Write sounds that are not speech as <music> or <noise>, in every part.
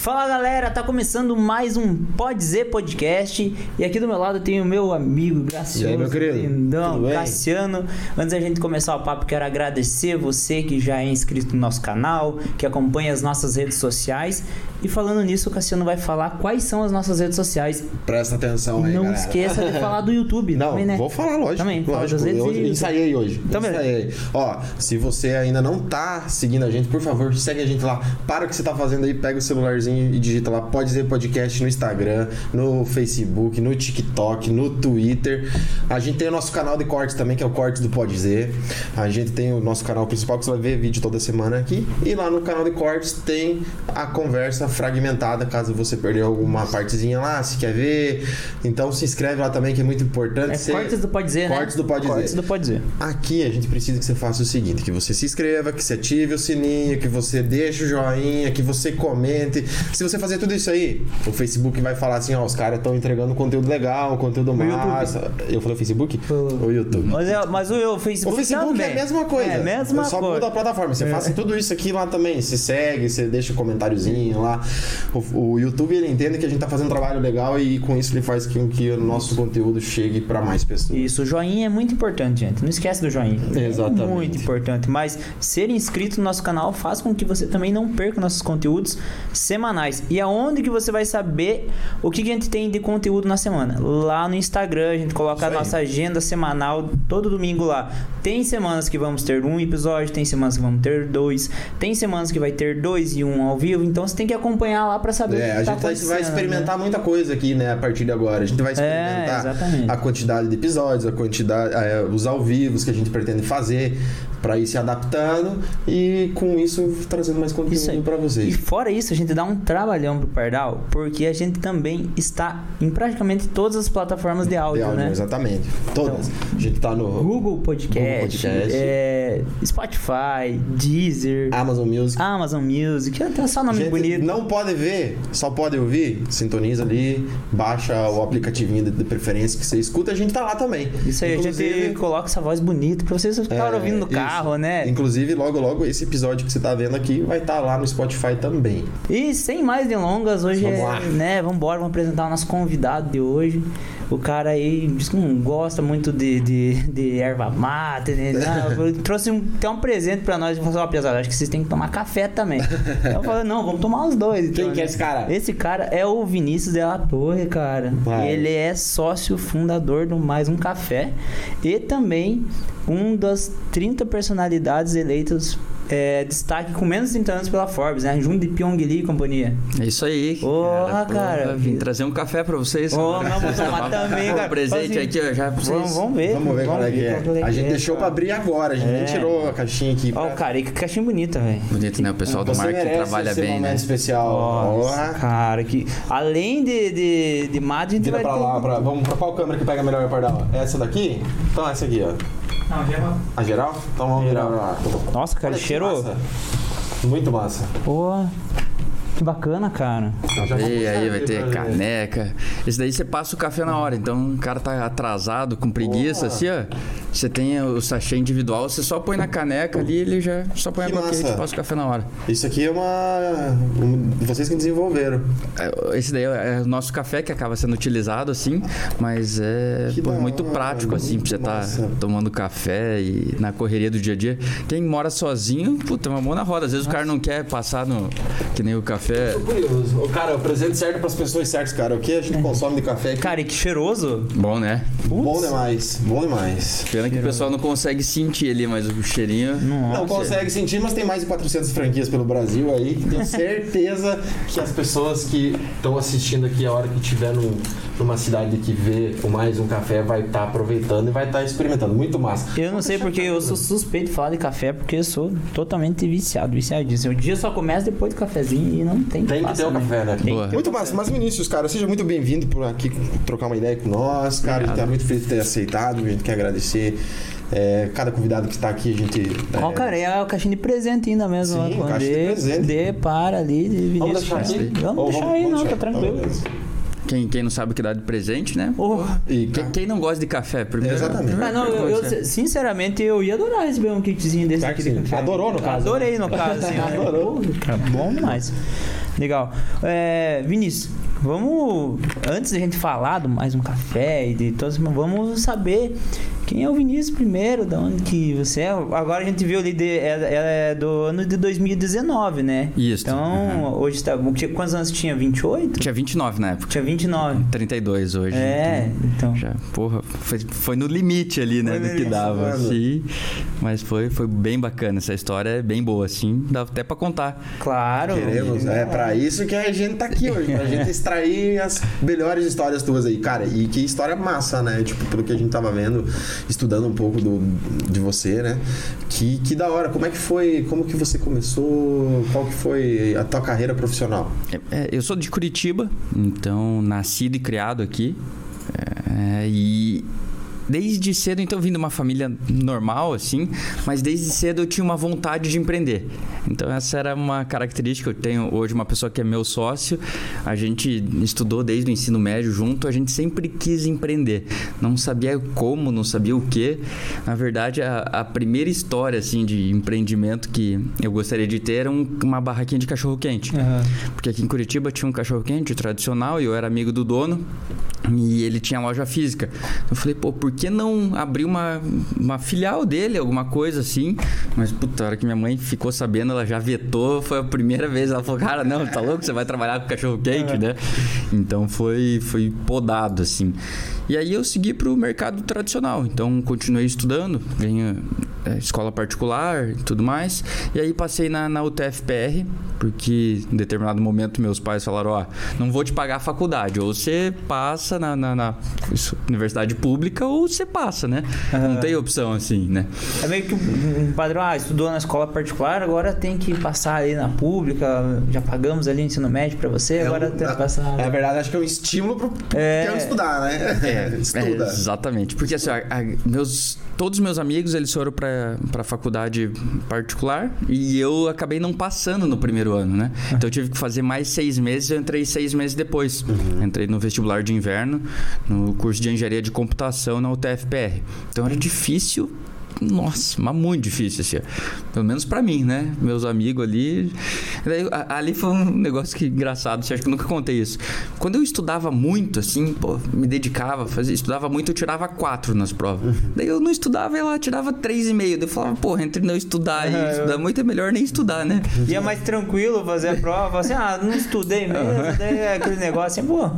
Fala galera, tá começando mais um Pode Dizer Podcast e aqui do meu lado tem o meu amigo gracioso, E aí, meu querido? lindão, Tudo bem? Cassiano. Antes da gente começar o papo, quero agradecer você que já é inscrito no nosso canal, que acompanha as nossas redes sociais. E falando nisso, o Cassiano vai falar quais são as nossas redes sociais. Presta atenção aí, Não galera. esqueça de falar do YouTube <laughs> Não, também, né? vou falar, lógico. Também, fala lógico. das redes Eu e- ensaiei hoje. Então, beleza. ensaiei. Ó, se você ainda não tá seguindo a gente, por favor, segue a gente lá. Para o que você tá fazendo aí, pega o celularzinho e digita lá Pode Dizer Podcast no Instagram, no Facebook, no TikTok, no Twitter. A gente tem o nosso canal de cortes também, que é o Cortes do Pode Dizer. A gente tem o nosso canal principal, que você vai ver vídeo toda semana aqui. E lá no canal de cortes tem a conversa fragmentada, caso você perdeu alguma partezinha lá, se quer ver. Então se inscreve lá também, que é muito importante. É Você- Cortes do Pode Dizer, né? Cortes do Pode Dizer. Cortes do Pode Dizer. Aqui a gente precisa que você faça o seguinte: que você se inscreva, que você ative o sininho, que você deixe o joinha, que você comente. Se você fazer tudo isso aí, o Facebook vai falar assim: ó, os caras estão entregando conteúdo legal, conteúdo massa. Eu falei o Facebook? O YouTube. Mas, é- mas o, o Facebook O Facebook também. é a mesma coisa. É a mesma Só coisa. muda a plataforma. Você É. faça tudo isso aqui lá também. Se segue, você deixa um comentáriozinho lá. O, o YouTube ele entende que a gente tá fazendo um trabalho legal e com isso ele faz com que o nosso conteúdo chegue para mais pessoas. Isso, o joinha é muito importante, gente. Não esquece do joinha. Exatamente. É muito importante. Mas ser inscrito no nosso canal faz com que você também não perca nossos conteúdos semanais. E aonde que você vai saber o que que a gente tem de conteúdo na semana? Lá no Instagram, a gente coloca a nossa agenda semanal todo domingo lá. Tem semanas que vamos ter um episódio, tem semanas que vamos ter dois, tem semanas que vai ter dois e um ao vivo. Então você tem que acompanhar lá pra saber o É, que a tá gente vai- vai experimentar muita coisa aqui, né, a partir de agora. A gente vai experimentar exatamente. a quantidade de episódios, a quantidade, é, os ao vivos que a gente pretende fazer para ir se adaptando e com isso trazendo mais conteúdo para E vocês. fora isso, a gente dá um trabalhão pro Pardal, porque a gente também está em praticamente todas as plataformas de De áudio, áudio, né? exatamente. Todas. a gente tá no Google Podcast, Google Podcast. é, Spotify, Deezer, Amazon Music. Amazon Music, até só nome Gente, bonito. Não pode ver, só pode ouvir. Sintoniza ali, baixa o aplicativinho de, de preferência que você escuta. A gente tá lá também. Isso aí, a Inclusive- gente coloca essa voz bonita pra vocês ficarem É, ouvindo no isso. Carro, né? Inclusive, logo, logo, esse episódio que você tá vendo aqui vai estar lá no Spotify também. E sem mais delongas, hoje Vamos é, lá. né, vamos embora, vamos apresentar o nosso convidado de hoje. O cara aí diz que não gosta muito de, de, de erva mate, né? <laughs> Não, trouxe um, até um presente pra nós falou ó, pesado, acho que vocês têm que tomar café também. <laughs> eu falei, não, vamos tomar os dois. então, Quem que é né? esse cara? Esse cara é o Vinícius de la Torre, cara. Vai. Ele é sócio fundador do Mais Um Café e também um das 30 personalidades eleitas é, destaque com menos de 30 anos pela Forbes, né? Junto de Pyong Lee e companhia. É isso aí. Porra, pô, cara. Vim trazer um café pra vocês. Ô, não, vou tomar também, <laughs> cara. presente Assim, aqui, ó, já pra vocês. Vamos, vamos ver. Vamos ver qual é que é. A gente é, deixou pra cara. abrir agora, a gente nem É. tirou a caixinha aqui. Ó, pra- o cara, e que caixinha bonita, velho. Bonito, né? O pessoal do marketing trabalha esse bem, momento né? especial. Nossa, Porra. cara, que além de, de, de Mad, a gente Vira vai pra ter... lá, pra... vamos pra qual câmera que pega melhor, Pardal? Essa daqui? Então essa aqui, ó. Não, já... A geral? Então vamos virar Geral. lá. Nossa, cara, cheirou. massa. Muito massa. Pô, que bacana, cara. E aí vai ter caneca. Esse daí você passa o café na hora. Então o cara tá atrasado, com preguiça, Porra. assim, ó. Você tem o sachê individual, você só põe na caneca ali ele já só põe Que quente massa. e passa o café na hora. Isso aqui é uma. um- Vocês que desenvolveram. É, Esse daí é o nosso café que acaba sendo utilizado assim, mas é Que pô, muito hora, prático assim muito pra você estar massa. tomando café e na correria do dia a dia. Quem mora sozinho, puta, é uma mão na roda. Às vezes o cara não quer passar no que nem o café. Tô curioso. Ô, Cara, o presente certo pras pessoas certas, cara. O que a gente consome de café aqui? Cara, e que cheiroso. Bom, né? Bom demais. Bom demais. Pena que o pessoal não consegue sentir ali, mas o cheirinho. Nossa. Não consegue sentir, mas tem mais de 400 franquias pelo Brasil aí. Tenho <laughs> certeza que as pessoas que estão assistindo aqui a hora que tiver num- numa cidade que vê o mais um café vai estar aproveitando e vai estar experimentando. Muito massa. Eu não sei porque eu sou suspeito de falar de café, porque eu sou totalmente viciado, viciadíssimo. O dia só começa depois do cafezinho e não tem Tem que faça, ter o né? café, né? Tem que Muito massa. Mas Vinícius, cara, seja muito bem-vindo por aqui trocar uma ideia com nós, cara. A gente tá muito feliz de ter aceitado, a gente quer agradecer. É, cada convidado que está aqui, a gente. Ó, é, cara, é o caixinha de presente ainda mesmo. Sim, caixa de presente. Dê para ali de Vamos Vinícius. deixar aqui? Vamos Ou deixar aí, não, tá tranquilo. Quem, quem não sabe o que dá de presente, né? Oh, E, Quem, quem não gosta de café? Primeiro, Exatamente. Ah, não, eu, eu, sinceramente eu ia adorar receber um kitzinho desse aqui de café. Adorou, no caso. Adorei, no caso, assim. né? Adorou. Cara, bom demais. Legal. É, Vinícius, vamos. Antes da gente falar do mais um café e de todos, vamos saber quem é o Vinícius primeiro, da onde que você é. Agora a gente viu ali, de, é, é do ano de 2019, né? Isso. Então, hoje está. Quantos anos tinha? 28? Tinha 29 na época. Tinha 29. 32 hoje. É, então, então. já, porra, foi, foi no limite ali, né? Foi do que dava, assim. Mas foi, foi bem bacana. Essa história é bem boa, assim. Dá até pra contar. Claro. Queremos, é pra isso que a gente tá aqui hoje, pra gente extrair as melhores histórias tuas aí, cara. E que história massa, né? Tipo, pelo que a gente tava vendo, estudando um pouco do, de você, né? Que, que da hora. Como é que foi? Como que você começou? Qual que foi a tua carreira profissional? É, é, eu sou de Curitiba, então nascido e criado aqui. É, e desde cedo, então, vim de uma família normal, assim, mas desde cedo eu tinha uma vontade de empreender. Então, essa era uma característica. Eu tenho hoje uma pessoa que é meu sócio, a gente estudou desde o ensino médio junto, a gente sempre quis empreender. Não sabia como, não sabia o que. Na verdade, a, a primeira história, assim, de empreendimento que eu gostaria de ter era um- uma barraquinha de cachorro-quente. Aham. Porque aqui em Curitiba tinha um cachorro quente tradicional e eu era amigo do dono e ele tinha loja física. Eu falei, pô, por que não abrir uma, uma filial dele, alguma coisa assim? Mas, puta, a hora que minha mãe ficou sabendo, ela já vetou, foi a primeira vez. Ela falou, cara, não, tá louco? Você vai trabalhar com cachorro quente, né? Então foi, foi podado, assim. E aí eu segui pro mercado tradicional. Então continuei estudando, ganhei é, escola particular e tudo mais. E aí passei na, na UTFPR, porque em determinado momento meus pais falaram: Ó, não vou te pagar a faculdade. Ou você passa na, na- na universidade pública ou você passa, né? Não tem opção assim, né? É meio que um padrão, ah, estudou na escola particular, agora tem que passar ali na pública, já pagamos ali o ensino médio pra você, agora É um- tem que passar. Na verdade, acho que é um estímulo pro É. quero estudar, né? Estuda. É, exatamente. Porque assim, a- a- meus, todos os meus amigos, eles foram pra faculdade particular e eu acabei não passando no primeiro ano, né? Então eu tive que fazer mais seis meses eu entrei seis meses depois. Entrei no vestibular de inverno, no curso de engenharia de computação na UTFPR. Então era difícil nossa, mas muito difícil, assim. Pelo menos pra mim, né? Meus amigos ali. Daí, ali foi um negócio que engraçado, você acha que eu nunca contei isso. Quando eu estudava muito, assim, pô, me dedicava, fazia, estudava muito, eu tirava quatro nas provas. Daí eu não estudava e lá tirava três e meio. Daí eu falava, pô, entre não estudar e É, estudar muito é melhor nem estudar, né? E é mais tranquilo fazer a prova, assim, ah, não estudei mesmo, daí é aquele negócio assim, pô.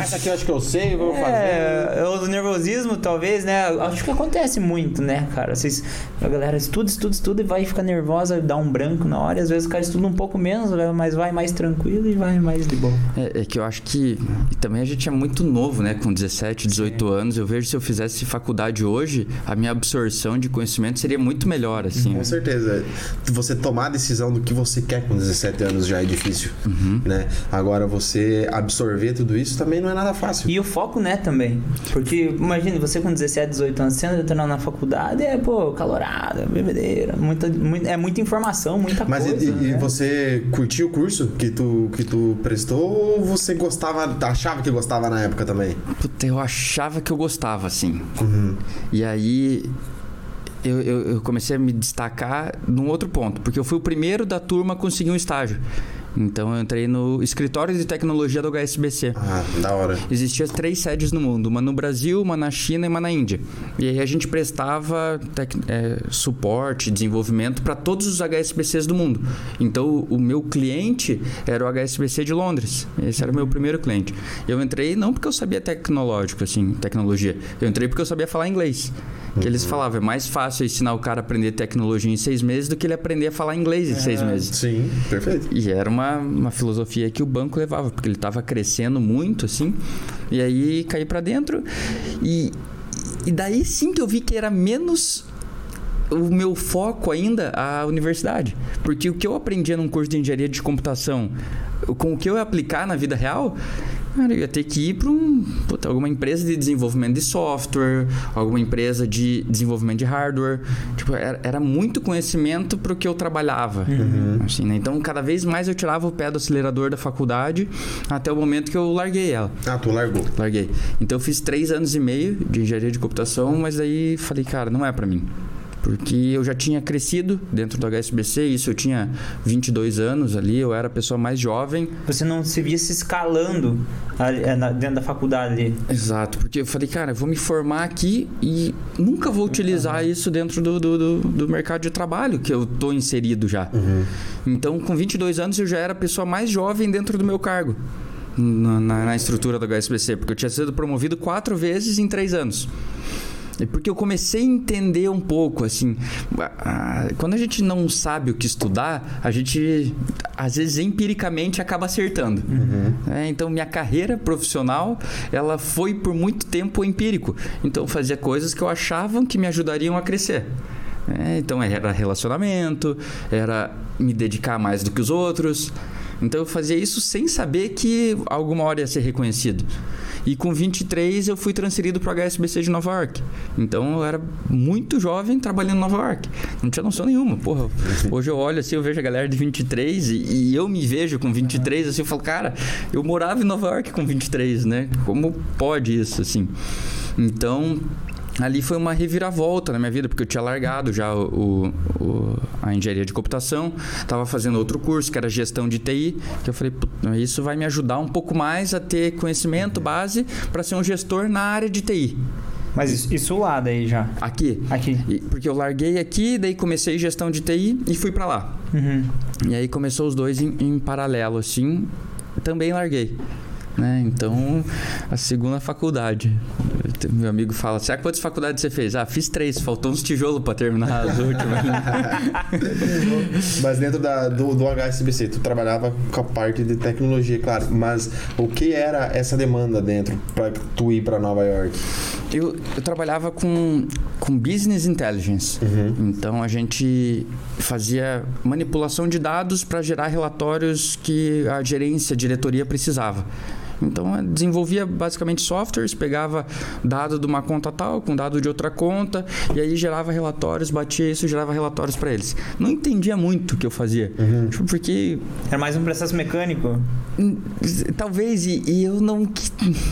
Essa aqui eu acho que eu sei, vou fazer. É, o nervosismo, talvez, né? Acho que acontece muito, né, cara? Vocês, a galera estuda, estuda, estuda e vai ficar nervosa, dá um branco na hora, e às vezes o cara estuda um pouco menos, mas vai mais tranquilo e vai mais de boa. É, é que eu acho que e também a gente é muito novo, né? Com 17, 18 anos. Eu vejo se eu fizesse faculdade hoje, a minha absorção de conhecimento seria muito melhor, assim. Com certeza. Você tomar a decisão do que você quer com 17 anos já é difícil, né? Agora você absorver tudo isso também não é nada fácil. E o foco, né, também. Porque, imagine, você com 17, 18 anos, sendo entrando na faculdade, é, pô, calorada, bebedeira, muita, muita- é muita informação, muita Mas e- coisa. e, e né? você curtiu o curso que tu, que tu prestou ou você gostava, achava que gostava na época também? Puta, eu achava que eu gostava, assim. Uhum. E aí eu, eu, eu comecei a me destacar num outro ponto, porque eu fui o primeiro da turma a conseguir um estágio. Então eu entrei no escritório de tecnologia do HSBC. Ah, da hora. Existiam três sedes no mundo, uma no Brasil, uma na China e uma na Índia. E aí a gente prestava tec- é, suporte, desenvolvimento para todos os HSBCs do mundo. Então o, o meu cliente era o HSBC de Londres. Esse era o meu primeiro cliente. Eu entrei não porque eu sabia tecnológico, assim, tecnologia. Eu entrei porque eu sabia falar inglês. Que eles falavam, é mais fácil ensinar o cara a aprender tecnologia em seis meses do que ele aprender a falar inglês em seis meses. Sim, perfeito. E era uma, uma filosofia que o banco levava, porque ele estava crescendo muito, assim. E aí caí para dentro. E, e daí sim que eu vi que era menos o meu foco ainda a universidade. Porque o que eu aprendia num curso de engenharia de computação, com o que eu ia aplicar na vida real, Cara, eu ia ter que ir para um, puta, alguma empresa de desenvolvimento de software, alguma empresa de desenvolvimento de hardware. Tipo, era, era muito conhecimento para o que eu trabalhava. Assim, né? Então, cada vez mais eu tirava o pé do acelerador da faculdade até o momento que eu larguei ela. Ah, tu largou. Larguei. Então, eu fiz três anos e meio de engenharia de computação, mas aí falei, cara, não é para mim. Porque eu já tinha crescido dentro do HSBC, isso eu tinha 22 anos ali, eu era a pessoa mais jovem. Você não se via se escalando ali, na- dentro da faculdade ali. Exato, porque eu falei, cara, eu vou me formar aqui e nunca vou utilizar isso dentro do, do, do, do mercado de trabalho que eu tô inserido já. Então, com 22 anos, eu já era a pessoa mais jovem dentro do meu cargo. Na, na- na estrutura do HSBC, porque eu tinha sido promovido quatro vezes em três anos. E porque eu comecei a entender um pouco, assim, quando a gente não sabe o que estudar, a gente, às vezes, empiricamente acaba acertando. É, então, minha carreira profissional, ela foi por muito tempo empírico. Então, eu fazia coisas que eu achava que me ajudariam a crescer. É, então, era relacionamento, era me dedicar mais do que os outros. Então, eu fazia isso sem saber que alguma hora ia ser reconhecido. E com 23 eu fui transferido para o HSBC de Nova York. Então eu era muito jovem trabalhando em Nova York. Não tinha noção nenhuma. Porra, hoje eu olho assim, eu vejo a galera de 23 e, e eu me vejo com 23 assim, eu falo, cara, eu morava em Nova York com 23, né? Como pode isso assim? Então, ali foi uma reviravolta na minha vida, porque eu tinha largado já o, o- a engenharia de computação, estava fazendo outro curso que era gestão de TI, que eu falei, "Puta, isso vai me ajudar um pouco mais a ter conhecimento base para ser um gestor na área de TI. Mas isso, isso lá daí já. Aqui. Aqui. E- porque eu larguei aqui, daí comecei gestão de TI e fui para lá. Uhum. E aí começou os dois em, em paralelo, assim. Também larguei. Né? Então, a segunda faculdade. Meu amigo fala ah, quantas faculdades você fez? Ah, fiz três, faltou uns tijolos para terminar as últimas. <laughs> Mas dentro da, do, do HSBC, tu trabalhava com a parte de tecnologia, claro. Mas o que era essa demanda dentro pra tu ir pra Nova York? Eu, eu trabalhava com, com business intelligence. Então a gente fazia manipulação de dados para gerar relatórios que a gerência, a diretoria precisava. Então eu desenvolvia basicamente softwares, pegava dado de uma conta tal com dado de outra conta e aí gerava relatórios, batia isso, gerava relatórios para eles. Não entendia muito o que eu fazia, Tipo, porque Era mais um processo mecânico. Hum, Talvez, e, e eu não.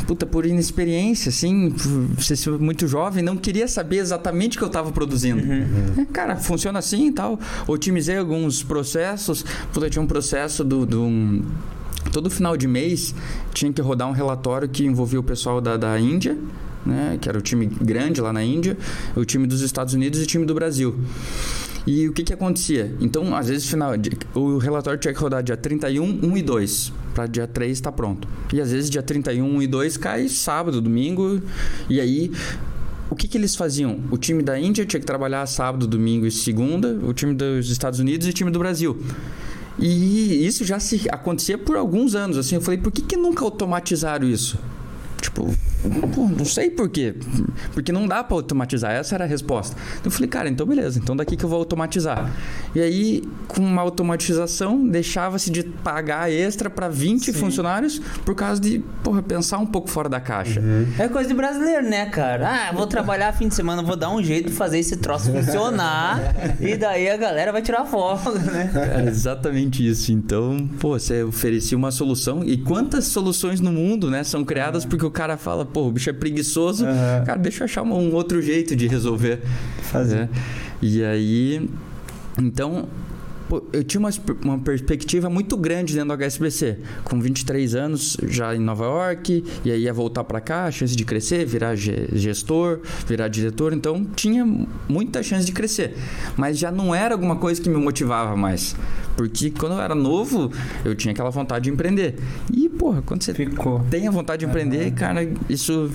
Puta, por inexperiência, assim, por ser muito jovem, não queria saber exatamente o que eu estava produzindo. É, Cara, funciona assim e tal. Otimizei alguns processos. Puta, tinha um processo do. do um- todo final de mês tinha que rodar um relatório que envolvia o pessoal da, da Índia. Né, que era o time grande lá na Índia, o time dos Estados Unidos e o time do Brasil. E o que que acontecia? Então, às vezes, final, o relatório tinha que rodar dia 31, 1 e 2, para dia 3 estar pronto. E às vezes dia 31, 1 e 2 cai sábado, domingo, e aí o que, que eles faziam? O time da Índia tinha que trabalhar sábado, domingo e segunda, o time dos Estados Unidos e o time do Brasil. E isso já se acontecia por alguns anos. Assim, eu falei, por que, que nunca automatizaram isso? Tipo, pô, não sei por quê. Porque não dá pra automatizar. Essa era a resposta. Eu falei, cara, então beleza, então daqui que eu vou automatizar. E aí, com uma automatização, deixava-se de pagar extra para 20 Sim. funcionários por causa de, porra, pensar um pouco fora da caixa. É coisa de brasileiro, né, cara? Ah, vou trabalhar fim de semana, vou dar um jeito de fazer esse troço funcionar. e daí a galera vai tirar folga, né? Era exatamente isso. Então, pô, você oferecia uma solução. E quantas soluções no mundo, né, são criadas porque o cara fala, pô, o bicho é preguiçoso. Aham. Cara, deixa eu achar um- outro jeito de resolver. Fazer. né? E aí, então, eu tinha uma, uma perspectiva muito grande dentro do HSBC. Com 23 anos, já em Nova York, e aí ia voltar para cá, chance de crescer, virar ge- gestor, virar diretor. Então, tinha muita chance de crescer. Mas já não era alguma coisa que me motivava mais. Porque quando eu era novo, eu tinha aquela vontade de empreender. E, porra, quando você Ficou. tem a vontade de empreender, cara, isso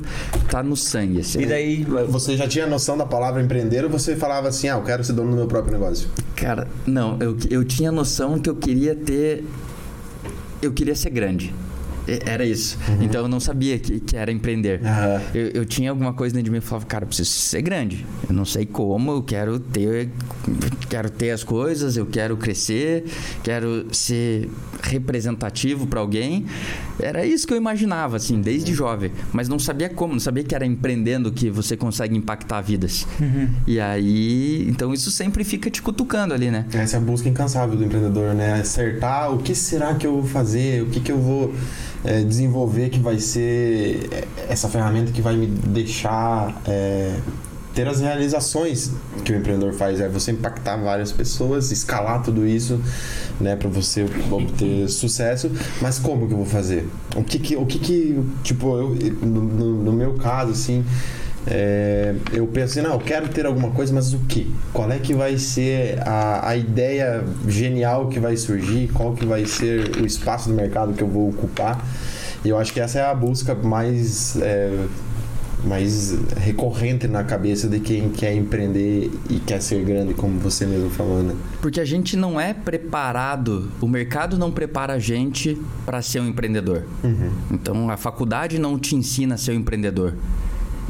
tá no sangue. Assim. E daí, Você já tinha noção da palavra empreender ou você falava assim, ah, eu quero ser dono do meu próprio negócio? Cara, não, eu, eu tinha noção que eu queria ter. Eu queria ser grande. Era isso. Então eu não sabia que, que era empreender. Aham. Eu, eu tinha alguma coisa dentro de mim e falava, cara, eu preciso ser grande. Eu não sei como, eu quero ter, quero ter as coisas, eu quero crescer, quero ser representativo para alguém. Era isso que eu imaginava, assim, desde jovem. Mas não sabia como, não sabia que era empreendendo que você consegue impactar vidas. E aí, então isso sempre fica te cutucando ali, né? Essa é a busca incansável do empreendedor, né? Acertar o que será que eu vou fazer, o que, que eu vou é, desenvolver que vai ser é, essa ferramenta que vai me deixar é, ter as realizações que o empreendedor faz. É você impactar várias pessoas, escalar tudo isso, né? Para você obter sucesso. Mas como que eu vou fazer? O que que, o que, que tipo, eu, no, no- no meu caso, assim... É, eu penso assim, não, eu quero ter alguma coisa, mas o que? Qual é que vai ser a, a ideia genial que vai surgir? Qual que vai ser o espaço do mercado que eu vou ocupar? E eu acho que essa é a busca mais, é, mais recorrente na cabeça de quem quer empreender e quer ser grande, como você mesmo falou, né? Porque a gente não é preparado, o mercado não prepara a gente para ser um empreendedor. Então a faculdade não te ensina a ser um empreendedor.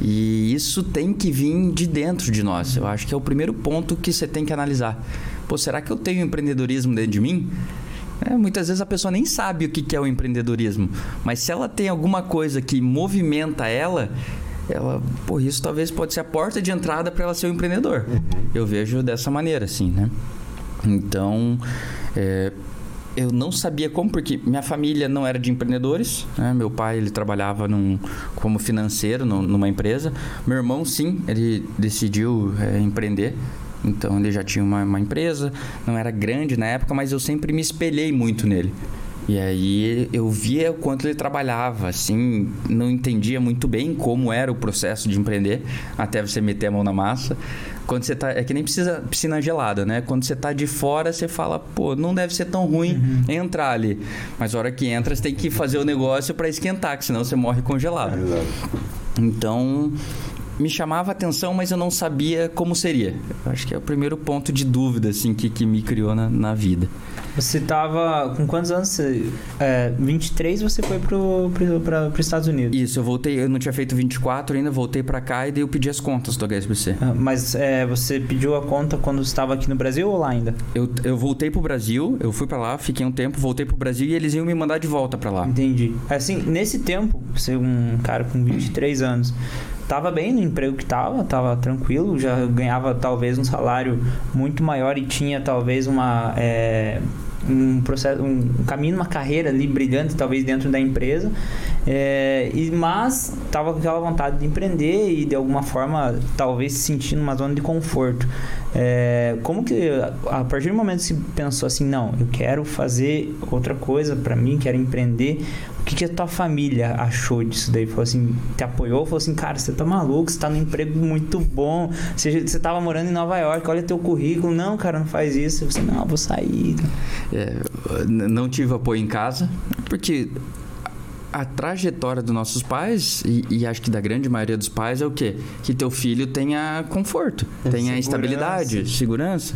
E isso tem que vir de dentro de nós. Eu acho que é o primeiro ponto que você tem que analisar. Pô, será que eu tenho empreendedorismo dentro de mim? É, muitas vezes a pessoa nem sabe o que é o empreendedorismo, mas se ela tem alguma coisa que movimenta ela, ela, pô, isso talvez pode ser a porta de entrada para ela ser um empreendedor. Eu vejo dessa maneira, assim, né? Então, é, eu não sabia como, porque minha família não era de empreendedores. né? Meu pai ele trabalhava num, como financeiro num- numa empresa. Meu irmão, sim, ele decidiu é, empreender. Então ele já tinha uma, uma empresa, não era grande na época, mas eu sempre me espelhei muito nele. E aí eu via o quanto ele trabalhava, assim, não entendia muito bem como era o processo de empreender, até você meter a mão na massa. Quando você tá, é que nem precisa piscina gelada, né? Quando você tá de fora, você fala, pô, não deve ser tão ruim entrar ali. Mas a hora que entra, você tem que fazer o negócio para esquentar, que senão você morre congelado. Exato. Então, me chamava a atenção, mas eu não sabia como seria. Acho que é o primeiro ponto de dúvida, assim, que, que me criou na, na vida. Você tava. Com quantos anos? Você, é, 23 você foi pro, pro, pra, pros Estados Unidos. Isso, eu voltei, eu não tinha feito 24 ainda, voltei pra cá e daí eu pedi as contas do HSBC. Ah, Mas é, você pediu a conta quando estava aqui no Brasil ou lá ainda? Eu, eu voltei pro Brasil, eu fui pra lá, fiquei um tempo, voltei pro Brasil e eles iam me mandar de volta pra lá. Entendi. Assim, nesse tempo, você é um cara com 23 anos, tava bem no emprego que tava, tava tranquilo, já ganhava talvez um salário muito maior e tinha talvez uma. é, um processo, um, caminho, uma carreira ali brilhante, talvez dentro da empresa, É, e, mas tava com aquela vontade de empreender e de alguma forma talvez se sentir numa zona de conforto. É, como que a partir do momento que você pensou assim, não, eu quero fazer outra coisa para mim, quero empreender, o que, que a tua família achou disso daí? Falou assim, te apoiou? Falou assim, cara, você tá maluco, você tá num emprego muito bom, você, você tava morando em Nova York, olha teu currículo, não, cara, não faz isso. Você, não, eu vou sair. É, não tive apoio em casa, porque a trajetória dos nossos pais, e, e acho que da grande maioria dos pais, é o quê? Que teu filho tenha conforto, tenha Segurança. estabilidade, segurança.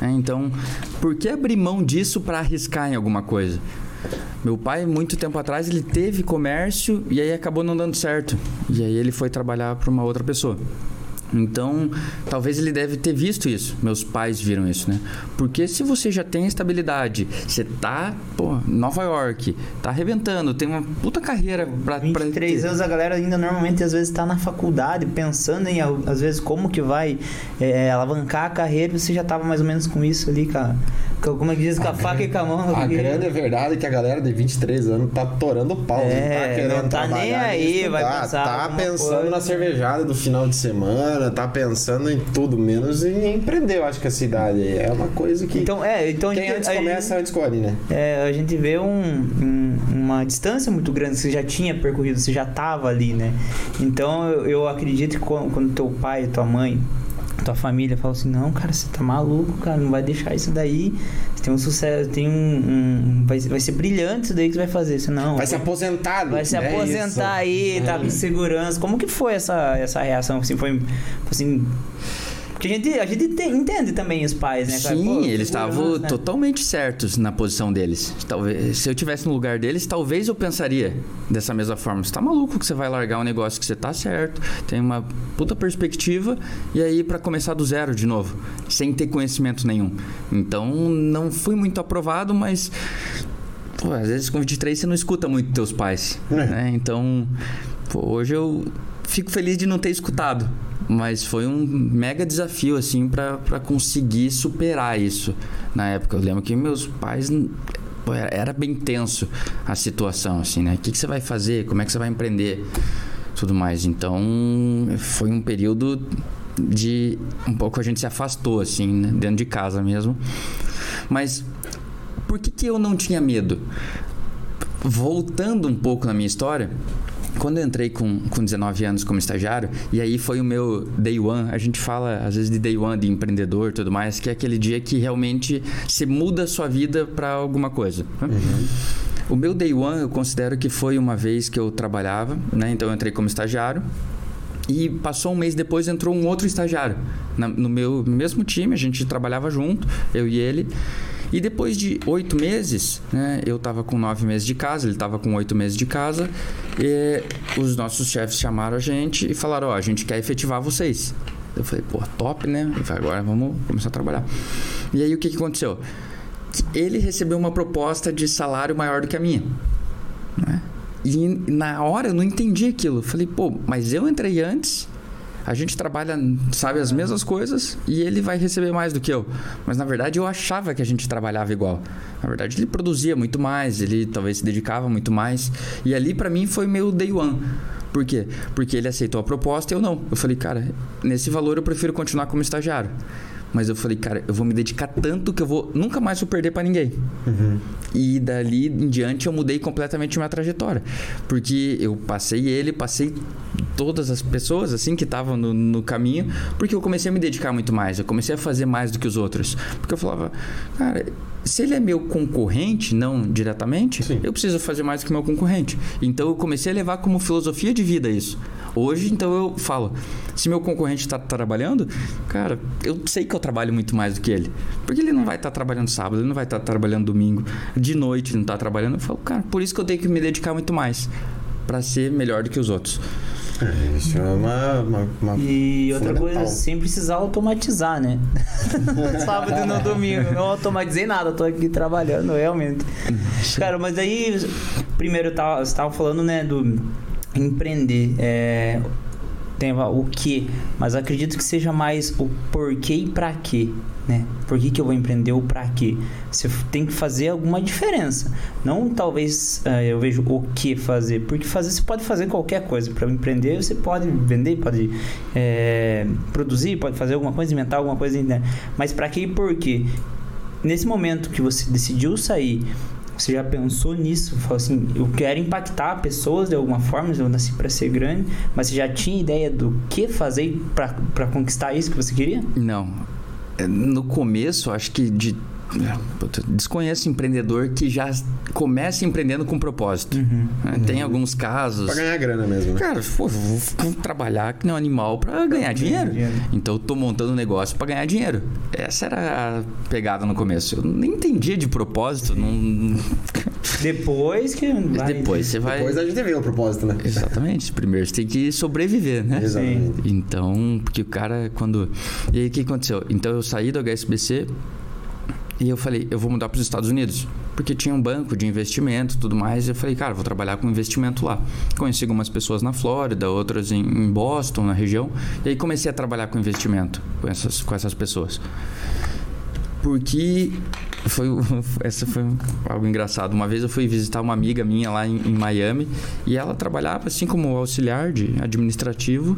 É, então, por que abrir mão disso para arriscar em alguma coisa? Meu pai, muito tempo atrás, ele teve comércio e aí acabou não dando certo. E aí ele foi trabalhar para uma outra pessoa. Então, talvez ele deve ter visto isso. Meus pais viram isso, né? Porque se você já tem estabilidade, você tá, pô, Nova York, tá arrebentando, tem uma puta carreira pra, pra 23 ter. anos a galera ainda normalmente às vezes está na faculdade pensando em às vezes como que vai é, alavancar a carreira você já tava mais ou menos com isso ali cara como é que diz com a faca e com a mão A porque- grande verdade é que a galera de 23 anos tá torando o pau. É, não tá querendo não tá trabalhar, nem aí, estudar, vai pensar Tá pensando coisa. na cervejada do final de semana, tá pensando em tudo, menos em empreender. Eu acho que essa idade aí é uma coisa que. então é então a quem gente- antes a gente- começa, antes colhe, né? É, a gente vê um- um- uma distância muito grande, você já tinha percorrido, você já tava ali, né? Então eu, eu acredito que quando, quando teu pai, tua mãe, tua família falam assim, não, cara, você tá maluco, cara, não vai deixar isso daí. Você tem um sucesso, tem um. um- vai, vai ser brilhante isso daí que você vai fazer. Você não. Vai se aposentar, Vai se né? aposentar Isso. aí, tá com segurança. Como que foi essa, essa reação? Assim, foi assim. Porque a gente, a gente te- entende também os pais, né, cara? Sim, Pô, eles estavam né? totalmente certos na posição deles. Talvez, se eu tivesse no lugar deles, talvez eu pensaria dessa mesma forma. Você tá maluco que você vai largar um negócio que você tá certo, tem uma puta perspectiva e aí pra começar do zero de novo, sem ter conhecimento nenhum. Então, não fui muito aprovado, mas pô, às vezes com 23 você não escuta muito teus pais, É. né? Então, pô, hoje eu fico feliz de não ter escutado. Mas foi um mega desafio, assim, pra conseguir superar isso na época. Eu lembro que meus pais. pô, era- era bem tenso a situação, assim, né? O que, que você vai fazer? Como é que você vai empreender? Tudo mais. Então, foi um período de. Um pouco a gente se afastou, assim, né? dentro de casa mesmo. Mas por que, que eu não tinha medo? Voltando um pouco na minha história, quando eu entrei com, com 19 anos como estagiário, e aí foi o meu day one, a gente fala às vezes de day one de empreendedor e tudo mais, que é aquele dia que realmente você muda a sua vida para alguma coisa. né? O meu day one eu considero que foi uma vez que eu trabalhava, né? Então eu entrei como estagiário. E passou um mês depois entrou um outro estagiário no meu mesmo time, a gente trabalhava junto, eu e ele. E depois de oito meses, né, eu estava com nove meses de casa, ele estava com oito meses de casa, e os nossos chefes chamaram a gente e falaram: Ó, a gente quer efetivar vocês. Eu falei: pô, top, né? Falei, agora vamos começar a trabalhar. E aí o que, que aconteceu? Ele recebeu uma proposta de salário maior do que a minha. né? E na hora eu não entendi aquilo. Eu Falei, pô, mas eu entrei antes, a gente trabalha, sabe, as mesmas coisas e ele vai receber mais do que eu. Mas na verdade eu achava que a gente trabalhava igual. Na verdade ele produzia muito mais, ele talvez se dedicava muito mais. E ali pra mim foi meu day one. Por quê? Porque ele aceitou a proposta e eu não. Eu falei, cara, nesse valor eu prefiro continuar como estagiário. Mas eu falei, cara, eu vou me dedicar tanto que eu vou nunca mais vou perder pra ninguém. E dali em diante eu mudei completamente minha trajetória. Porque eu passei ele, passei todas as pessoas assim que estavam no, no caminho, porque eu comecei a me dedicar muito mais. Eu comecei a fazer mais do que os outros. Porque eu falava, cara, se ele é meu concorrente, não diretamente, Sim. eu preciso fazer mais do que meu concorrente. Então eu comecei a levar como filosofia de vida isso. Hoje, então eu falo, se meu concorrente está trabalhando, cara, eu sei que eu trabalho muito mais do que ele. Porque ele não vai estar trabalhando sábado, ele não vai estar trabalhando domingo, de noite ele não está trabalhando. Eu falo, cara, por isso que eu tenho que me dedicar muito mais para ser melhor do que os outros. É, Isso é uma. uma, uma- E outra coisa, sem precisar automatizar, né? <laughs> Sábado e no domingo. Não automatizei nada, tô aqui trabalhando, realmente. Cara, mas aí, primeiro você tava falando, né, do empreender. É, tem o que, mas acredito que seja mais o porquê e pra quê, né? Por que, que eu vou empreender ou pra quê? Você tem que fazer alguma diferença. Não talvez eh, eu vejo o que fazer, porque fazer você pode fazer qualquer coisa. Para empreender você pode vender, pode eh, produzir, pode fazer alguma coisa, inventar alguma coisa, né? Mas pra quê e por quê? Nesse momento que você decidiu sair você já pensou nisso? Falou assim, eu quero impactar pessoas de alguma forma, eu nasci para ser grande, mas você já tinha ideia do que fazer para conquistar isso que você queria? Não. É, No começo, acho que de. Puta, Desconheço empreendedor que já começa empreendendo com propósito. Uhum. né? Tem alguns casos. Pra ganhar grana mesmo, né? Cara, pô, vou, trabalhar que nem um animal pra ganhar dinheiro. dinheiro. Então eu tô montando um negócio pra ganhar dinheiro. Essa era a pegada no começo. Eu nem entendia de propósito. Não... Depois que. vai- Depois você vai. Depois a gente vê o propósito, né? Exatamente. Primeiro você tem que sobreviver, né? Exatamente. Então, porque o cara, quando. E aí o que aconteceu? Então eu saí do HSBC e eu falei, eu vou mudar para os Estados Unidos. Porque tinha um banco de investimento tudo mais. E eu falei, cara, vou trabalhar com investimento lá. Conheci algumas pessoas na Flórida, outras em, em Boston, na região. E aí comecei a trabalhar com investimento com essas, com essas pessoas. Porque foi, <laughs> essa foi algo engraçado. Uma vez eu fui visitar uma amiga minha lá em, em Miami e ela trabalhava assim como auxiliar de administrativo.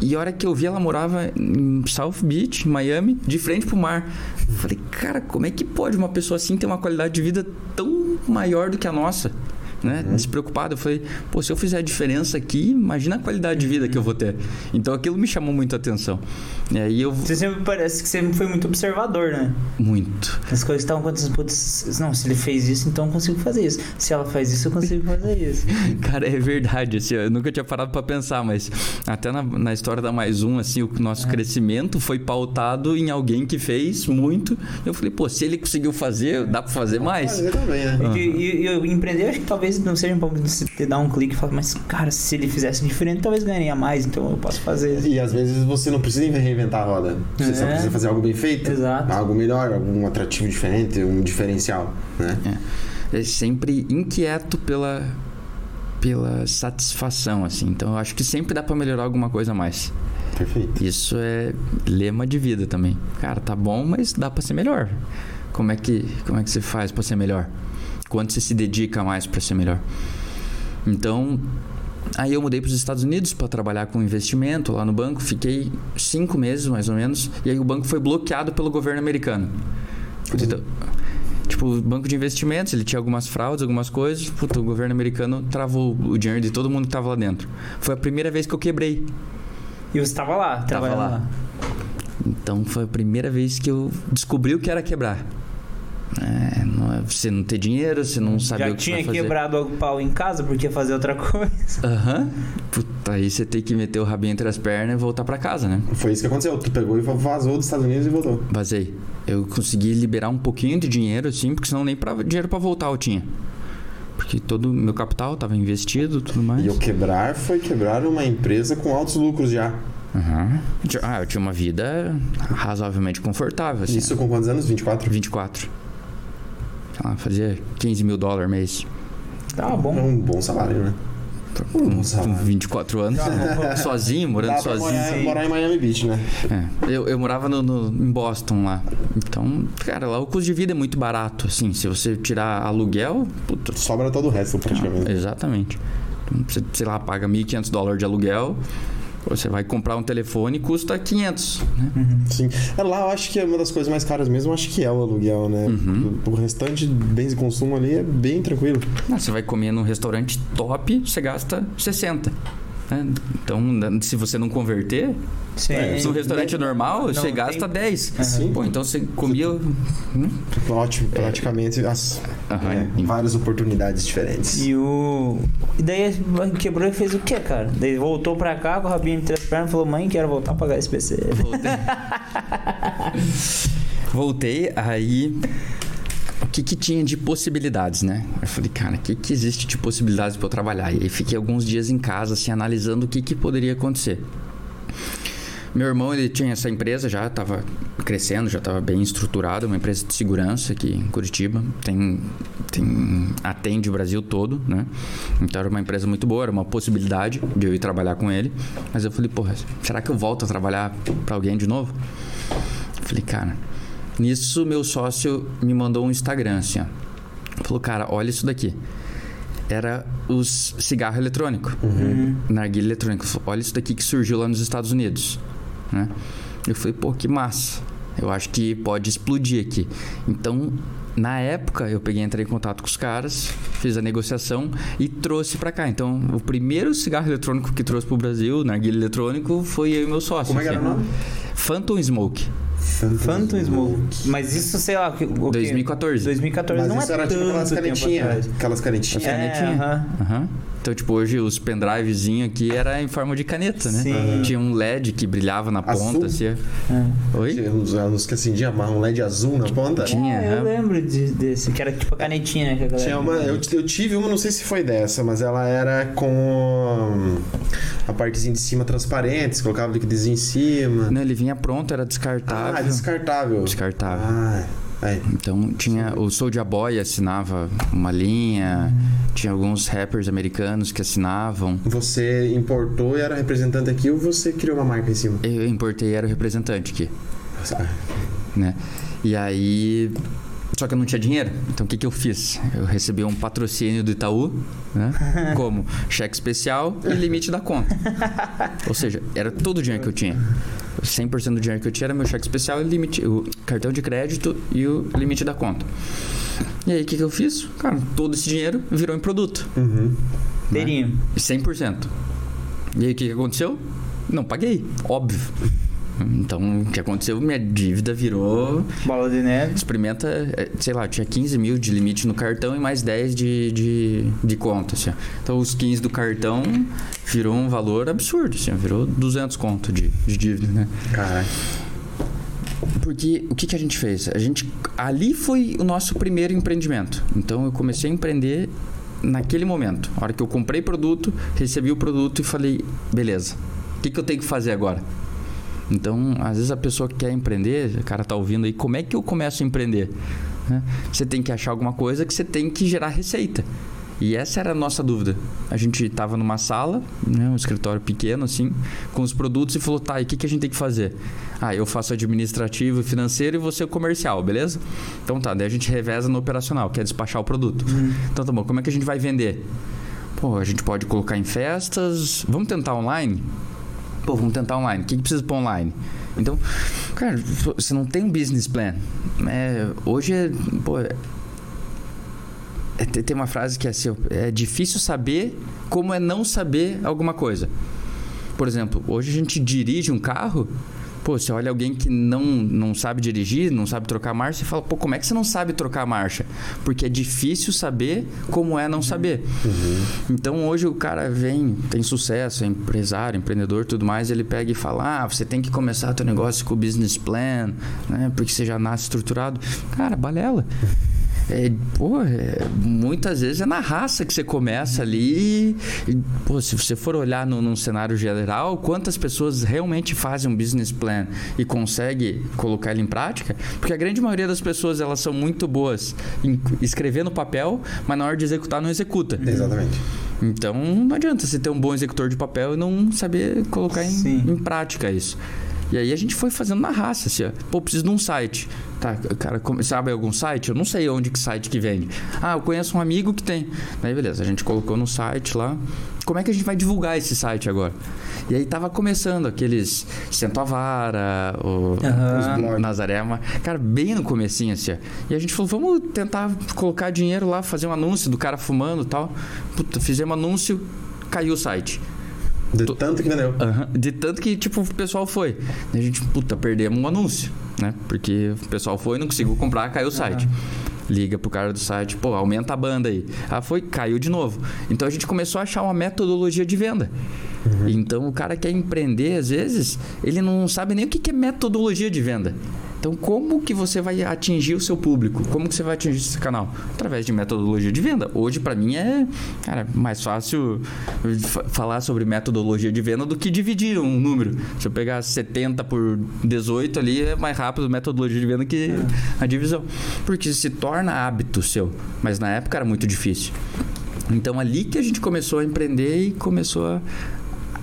E a hora que eu vi, ela morava em South Beach, em Miami, de frente pro mar. Eu Falei, cara, como é que pode uma pessoa assim ter uma qualidade de vida tão maior do que a nossa? né? Despreocupado. Eu falei, pô, se eu fizer a diferença aqui, imagina a qualidade de vida que eu vou ter. Então aquilo me chamou muito a atenção. E aí eu. Você sempre parece que você foi muito observador, né? Muito. As coisas estavam acontecendo. Putz, não, se ele fez isso, então eu consigo fazer isso. Se ela faz isso, eu consigo fazer isso. <laughs> Cara, é verdade. Assim, eu nunca tinha parado pra pensar, mas até na, na história da Mais Um, assim, o nosso crescimento foi pautado em alguém que fez muito. Eu falei, pô, se ele conseguiu fazer, dá pra fazer mais. Fazer também, né? E, e, e eu empreender, acho que talvez não seja um pouco de se te dar um clique e falar, mas cara, se ele fizesse diferente, talvez ganharia mais, então eu posso fazer. E às vezes você não precisa reinventar a roda. Você só É. precisa fazer algo bem feito. Exato. Algo melhor, algum atrativo diferente, um diferencial, né? É sempre inquieto pela, pela satisfação, assim. Então eu acho que sempre dá pra melhorar alguma coisa a mais. Perfeito. Isso é lema de vida também. Cara, tá bom, mas dá pra ser melhor. Como é que, como é que você faz pra ser melhor? Quanto você se dedica mais pra ser melhor? Então, aí eu mudei para os Estados Unidos para trabalhar com investimento lá no banco. Fiquei cinco meses mais ou menos. E aí o banco foi bloqueado pelo governo americano. Então, tipo, banco de investimentos, ele tinha algumas fraudes, algumas coisas. Puta, o governo americano travou o dinheiro de todo mundo que tava lá dentro. Foi a primeira vez que eu quebrei. E você estava lá, trabalhando lá. lá. Então foi a primeira vez que eu descobri o que era quebrar. É- você não ter dinheiro, você não saber Já o que tinha quebrado o pau em casa porque ia fazer outra coisa. Aham. Puta, aí você tem que meter o rabinho entre as pernas e voltar pra casa, né? Foi isso que aconteceu. Tu pegou e vazou dos Estados Unidos e voltou. Vazei. Eu consegui liberar um pouquinho de dinheiro, assim, porque senão nem pra, dinheiro pra voltar eu tinha. Porque todo o meu capital tava investido e tudo mais. E o quebrar foi quebrar uma empresa com altos lucros já. Aham. Ah, eu tinha uma vida razoavelmente confortável, assim. Isso com quantos anos? 24? 24. Sei lá, fazia 15 mil dólares mês. Tá bom. um bom salário, né? Um bom Com salário. 24 anos. <laughs> sozinho, morando Dá pra sozinho. morar, morar em Miami Beach, né? É, eu, eu morava no, no- em Boston lá. Então, cara, lá o custo de vida é muito barato, assim. Se você tirar aluguel, puta, Sobra todo o resto, praticamente. exatamente. Então, você, sei lá, paga 1.500 dólares de aluguel. Você vai comprar um telefone e custa 500. Né? Sim. É, lá eu acho que é uma das coisas mais caras mesmo, acho que é o aluguel, né? Uhum. O, restante de bens de consumo ali é bem tranquilo. Você vai comer num restaurante top, você gasta 60. Né? Então, se você não converter, Sim. É, se um restaurante normal, Não, você tem- gasta 10. Sim. Pô, então você comia. hum, Ótimo, praticamente as, Aham, é, várias oportunidades diferentes. E o. E daí quebrou e fez o quê, cara? Daí voltou pra cá com o rabinho entre as pernas e falou: mãe, quero voltar a pagar esse PC. Voltei. <laughs> Voltei, aí. O que, que tinha de possibilidades, né? Eu falei, cara, o que, que existe de possibilidades para eu trabalhar? E aí fiquei alguns dias em casa, assim, analisando o que, que poderia acontecer. Meu irmão, ele tinha essa empresa, já estava crescendo, já estava bem estruturado, uma empresa de segurança aqui em Curitiba. Tem, tem, atende o Brasil todo, né? Então era uma empresa muito boa, era uma possibilidade de eu ir trabalhar com ele. Mas eu falei, porra, será que eu volto a trabalhar para alguém de novo? Falei, cara, nisso meu sócio me mandou um Instagram assim, ó. Falou, cara, olha isso daqui. Era os cigarro eletrônico, narguilha eletrônico. Olha isso daqui que surgiu lá nos Estados Unidos, né? Eu falei, pô, que massa. Eu acho que pode explodir aqui. Então, na época, eu peguei, entrei em contato com os caras, fiz a negociação e trouxe pra cá. Então, o primeiro cigarro eletrônico que trouxe pro Brasil, narguilha eletrônico, foi eu e meu sócio. Como é que era o assim. nome? Phantom Smoke. Phantom Smoke. Mas isso, sei lá. o que- o quê? 2014. 2014 Mas não isso é era tipo aquelas tanto canetinhas. Aquelas canetinhas. É, canetinha. aham. Aham. Então, tipo, hoje os pendrivezinhos aqui era em forma de caneta, né? Sim. Tinha um LED que brilhava na Azul? ponta, assim. É. Oi? Tinha Uns, uns que acendia um LED azul na ponta. Tinha. É, eu lembro de- desse, que era tipo a canetinha, né? Que a galera... Tinha uma, eu, eu tive uma, não sei se foi dessa, mas ela era com a partezinha de cima transparente, você colocava o liquidezinho em cima. Não, ele vinha pronto, era descartável. Ah, descartável. Descartável. Ah, é. Então tinha o Soulja Boy assinava uma linha, tinha alguns rappers americanos que assinavam. Você importou e era representante aqui ou você criou uma marca em cima? Eu importei era o representante aqui, Ah, né? E aí só que eu não tinha dinheiro. Então o que, que eu fiz? Eu recebi um patrocínio do Itaú, né? <laughs> Como cheque especial e limite da conta. <laughs> Ou seja, era todo o dinheiro que eu tinha. 100% do dinheiro que eu tinha era meu cheque especial e limite, o cartão de crédito e o limite da conta. E aí, o que, que eu fiz? Cara, todo esse dinheiro virou em produto. Uhum. Inteirinho. 100%. E aí, o que, que aconteceu? Não paguei, óbvio. Então, o que aconteceu? Minha dívida virou. Bola de neve. Experimenta, eh, sei lá, tinha 15 mil de limite no cartão e mais 10 de, de, de conta. Assim. Então, os 15 do cartão virou um valor absurdo, assim, virou 200 conto de, de dívida, né? Caralho. Porque o que, que a gente fez? A gente ali foi o nosso primeiro empreendimento. Então eu comecei a empreender naquele momento. A hora que eu comprei produto, recebi o produto e falei, beleza, o que, que eu tenho que fazer agora? Então, às vezes a pessoa que quer empreender, o cara tá ouvindo aí, como é que eu começo a empreender? né? Você tem que achar alguma coisa que você tem que gerar receita. E essa era a nossa dúvida. A gente estava numa sala, né, um escritório pequeno assim, com os produtos e falou: tá, e o que, que a gente tem que fazer? Ah, eu faço administrativo e financeiro e você o comercial, beleza? Então tá, daí a gente reveza no operacional, que é despachar o produto. Então tá bom, como é que a gente vai vender? Pô, a gente pode colocar em festas. Vamos tentar online? Pô, vamos tentar online. O que, que precisa para online? Então, cara, você não tem um business plan. É, hoje é. Pô, é- é- tem uma frase que é assim: é difícil saber como é não saber alguma coisa. Por exemplo, hoje a gente dirige um carro. Pô, você olha alguém que não, não sabe dirigir, não sabe trocar marcha, e fala, pô, como é que você não sabe trocar marcha? Porque é difícil saber como é não saber. Então hoje o cara vem, tem sucesso, é empresário, empreendedor tudo mais, ele pega e fala: ah, você tem que começar teu negócio com o business plan, né? Porque você já nasce estruturado. Cara, balela. É, pô, é, muitas vezes é na raça que você começa ali. E, pô, se você for olhar no, num cenário geral, quantas pessoas realmente fazem um business plan e consegue colocar ele em prática? Porque a grande maioria das pessoas elas são muito boas em escrever no papel, mas na hora de executar não executa. Exatamente. Então não adianta você ter um bom executor de papel e não saber colocar em, em prática isso. E aí a gente foi fazendo na raça, assim, ó. Pô, preciso de um site. Tá, cara, como- sabe algum site? Eu não sei onde que site que vende. Ah, eu conheço um amigo que tem. Daí beleza, a gente colocou no site lá. Como é que a gente vai divulgar esse site agora? E aí tava começando aqueles Cento a Vara, o. Nazaré, mas, cara, bem no comecinho, assim. ó. E a gente falou, vamos tentar colocar dinheiro lá, fazer um anúncio do cara fumando e tal. Puta, fizemos anúncio, caiu o site. De tanto que vendeu. Aham. De tanto que, tipo, o pessoal foi. E a gente, puta, perdemos um anúncio, né? Porque o pessoal foi, não conseguiu comprar, caiu o site. Liga pro cara do site, pô, aumenta a banda aí. Ah, foi, caiu de novo. Então a gente começou a achar uma metodologia de venda. Então o cara quer empreender, às vezes, ele não sabe nem o que é metodologia de venda. Então, como que você vai atingir o seu público? Como que você vai atingir esse canal? Através de metodologia de venda. Hoje, para mim, é cara, mais fácil fa- falar sobre metodologia de venda do que dividir um número. Se eu pegar 70 por 18 ali, é mais rápido metodologia de venda que a divisão. Porque se torna hábito seu. Mas na época era muito difícil. Então, ali que a gente começou a empreender e começou a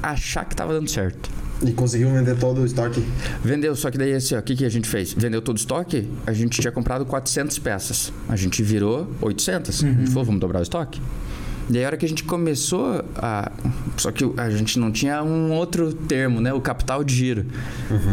achar que estava dando certo. E conseguiu vender todo o estoque. Vendeu, só que daí assim, ó, o que, que a gente fez? Vendeu todo o estoque, a gente tinha comprado 400 peças. A gente virou 800. A gente falou, vamos dobrar o estoque. E aí, a hora que a gente começou a. Só que a gente não tinha um outro termo, né? O capital de giro.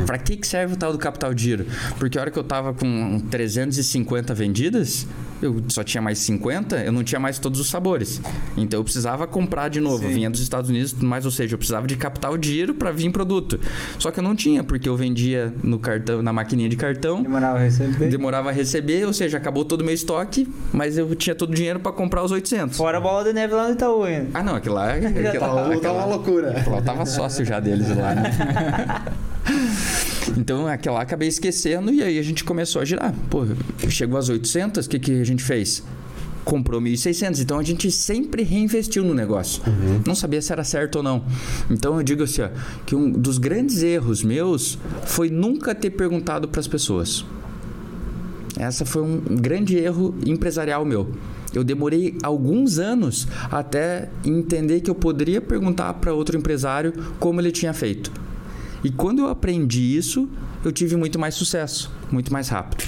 Pra que, que serve o tal do capital de giro? Porque a hora que eu tava com 350 vendidas, eu só tinha mais 50, eu não tinha mais todos os sabores. Então eu precisava comprar de novo. Sim. Vinha dos Estados Unidos, mas ou seja, eu precisava de capital de giro para vir produto. Só que eu não tinha, porque eu vendia no cartão, na maquininha de cartão. Demorava a receber. Demorava a receber, ou seja, acabou todo o meu estoque, mas eu tinha todo o dinheiro para comprar os 800. Fora a bola de neve lá no Itaú ainda. Ah, não, aquilo lá, aquilo <laughs> lá, Tá, tá uma aquela- loucura. aquilo lá eu tava sócio já deles lá, né? <laughs> Então, aquela lá acabei esquecendo e aí a gente começou a girar. Pô, chegou às 800, o que, que a gente fez? Comprou 1.600. Então, a gente sempre reinvestiu no negócio. Não sabia se era certo ou não. Então, eu digo assim, ó, que um dos grandes erros meus foi nunca ter perguntado para as pessoas. Essa foi um grande erro empresarial meu. Eu demorei alguns anos até entender que eu poderia perguntar para outro empresário como ele tinha feito. E quando eu aprendi isso, eu tive muito mais sucesso, muito mais rápido.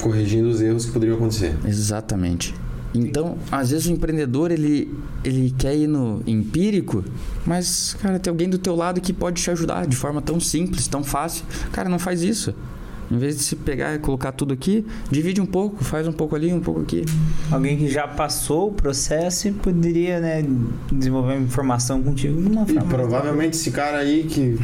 Corrigindo os erros que poderiam acontecer. Exatamente. Então, às vezes o empreendedor ele, ele quer ir no empírico, mas, cara, tem alguém do teu lado que pode te ajudar de forma tão simples, tão fácil. Cara, não faz isso. Em vez de se pegar e colocar tudo aqui, divide um pouco, faz um pouco ali, um pouco aqui. Alguém que já passou o processo e poderia, né, desenvolver informação contigo de uma E forma. mais provavelmente esse cara aí que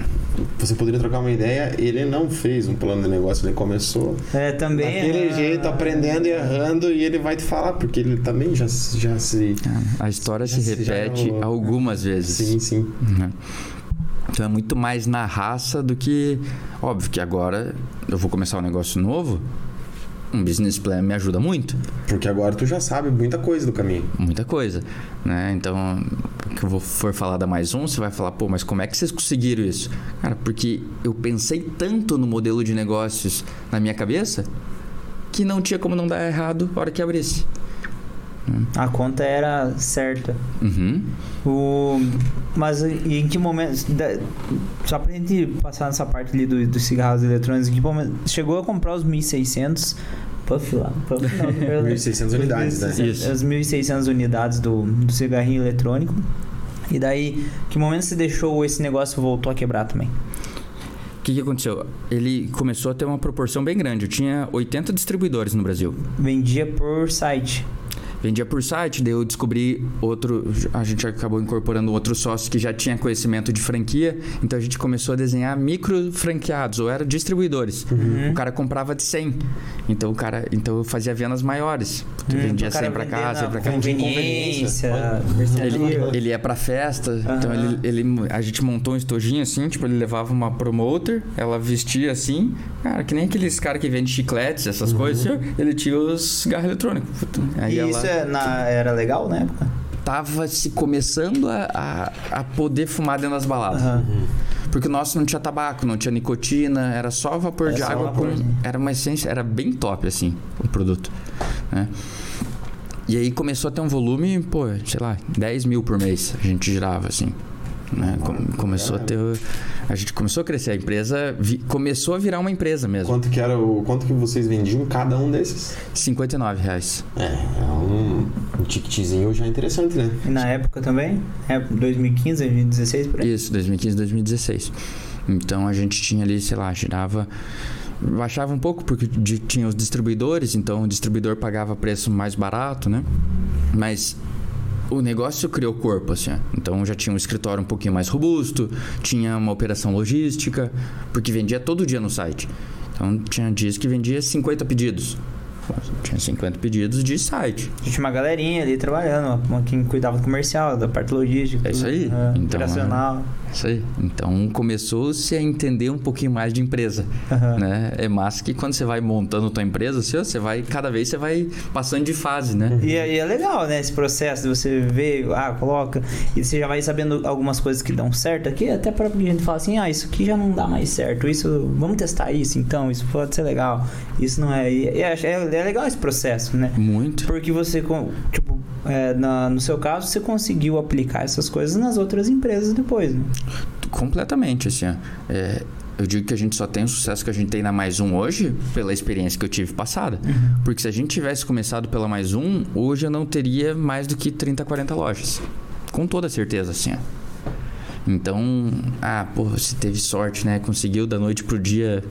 você poderia trocar uma ideia, ele não fez um plano de negócio, ele começou É, também. daquele é, jeito, aprendendo e errando, e ele vai te falar, porque ele também já, já se. A história se repete rolou. algumas vezes. Sim, sim. Né? Então é muito mais na raça do que. Óbvio que agora eu vou começar um negócio novo. Um business plan me ajuda muito. Porque agora tu já sabe muita coisa do caminho. Muita coisa. Né? Então, que eu vou for falar da mais um, você vai falar, pô, mas como é que vocês conseguiram isso? Cara, porque eu pensei tanto no modelo de negócios na minha cabeça que não tinha como não dar errado na hora que abrisse. A conta era certa. Uhum. O... Mas em que momento. da- Só pra gente passar nessa parte ali do- dos cigarros eletrônicos, em que momento. Chegou a comprar os 1600. Puff lá. Puff não, perdão. 1.600 unidades, né? 1.600 Isso. As 1.600 unidades do, do cigarrinho eletrônico. E daí, que momento você deixou esse negócio voltou a quebrar também? O que, que aconteceu? Ele começou a ter uma proporção bem grande. Eu tinha 80 distribuidores no Brasil. Vendia por site. Vendia por site, daí eu descobri outro. A gente acabou incorporando outro sócio que já tinha conhecimento de franquia, então a gente começou a desenhar micro franqueados, ou era distribuidores. Uhum. O cara comprava de 100. Então o cara, então eu fazia vendas maiores. Tu vendia Hum, cara 100 para 100 para cá. Conveniência, Ele, ele ia pra festa, Aham. então ele, ele- a gente montou um estojinho assim, tipo, ele levava uma promoter, ela vestia assim, cara, que nem aqueles caras que vendem chicletes, essas coisas, assim, ele tinha os cigarros eletrônicos. Puta, Aí E ela isso é na- era legal na época? tava se começando a, a, a poder fumar dentro das baladas. Aham. Porque o nosso não tinha tabaco, não tinha nicotina, era só vapor Era de só água vapor, com. né? Era uma essência, era bem top, assim, o produto. né? E aí começou a ter um volume, pô, sei lá, 10 mil por mês a gente girava, assim. Né? Com- começou a ter. A gente começou a crescer, a empresa vi- começou a virar uma empresa mesmo. Quanto que era o. Quanto que vocês vendiam cada um desses? 59 reais. É, é um, um ticketzinho já interessante, né? E na época também? É 2015, 2016, por aí? Isso, 2015, 2016. Então a gente tinha ali, sei lá, girava. Baixava um pouco porque de- tinha os distribuidores, então o distribuidor pagava preço mais barato, né? Mas o negócio criou corpo, assim. ó. Então já tinha um escritório um pouquinho mais robusto, tinha uma operação logística, porque vendia todo dia no site. Então tinha dias que vendia 50 pedidos. Tinha 50 pedidos de site. Tinha uma galerinha ali trabalhando, uma- quem cuidava do comercial, da parte logística. É isso aí. tudo, é, Então, operacional. Isso aí. Então começou-se a entender um pouquinho mais de empresa. Aham. né? É massa que quando você vai montando tua empresa, assim, você vai, cada vez você vai passando de fase, né? E, é- e é legal, né? Esse processo de você ver, ah, coloca, e você já vai sabendo algumas coisas que dão certo aqui, até para a gente falar assim, ah, isso aqui já não dá mais certo, isso, vamos testar isso então, isso pode ser legal, isso não é. E, e é, é legal esse processo, né? Muito. Porque você, tipo, é, na- no seu caso, você conseguiu aplicar essas coisas nas outras empresas depois, né? Completamente, assim. É, eu digo que a gente só tem o sucesso que a gente tem na Mais Um hoje pela experiência que eu tive passada. Porque se a gente tivesse começado pela Mais Um, hoje eu não teria mais do que 30, 40 lojas. Com toda certeza, assim. Então, ah, pô, você teve sorte, né? Conseguiu da noite pro dia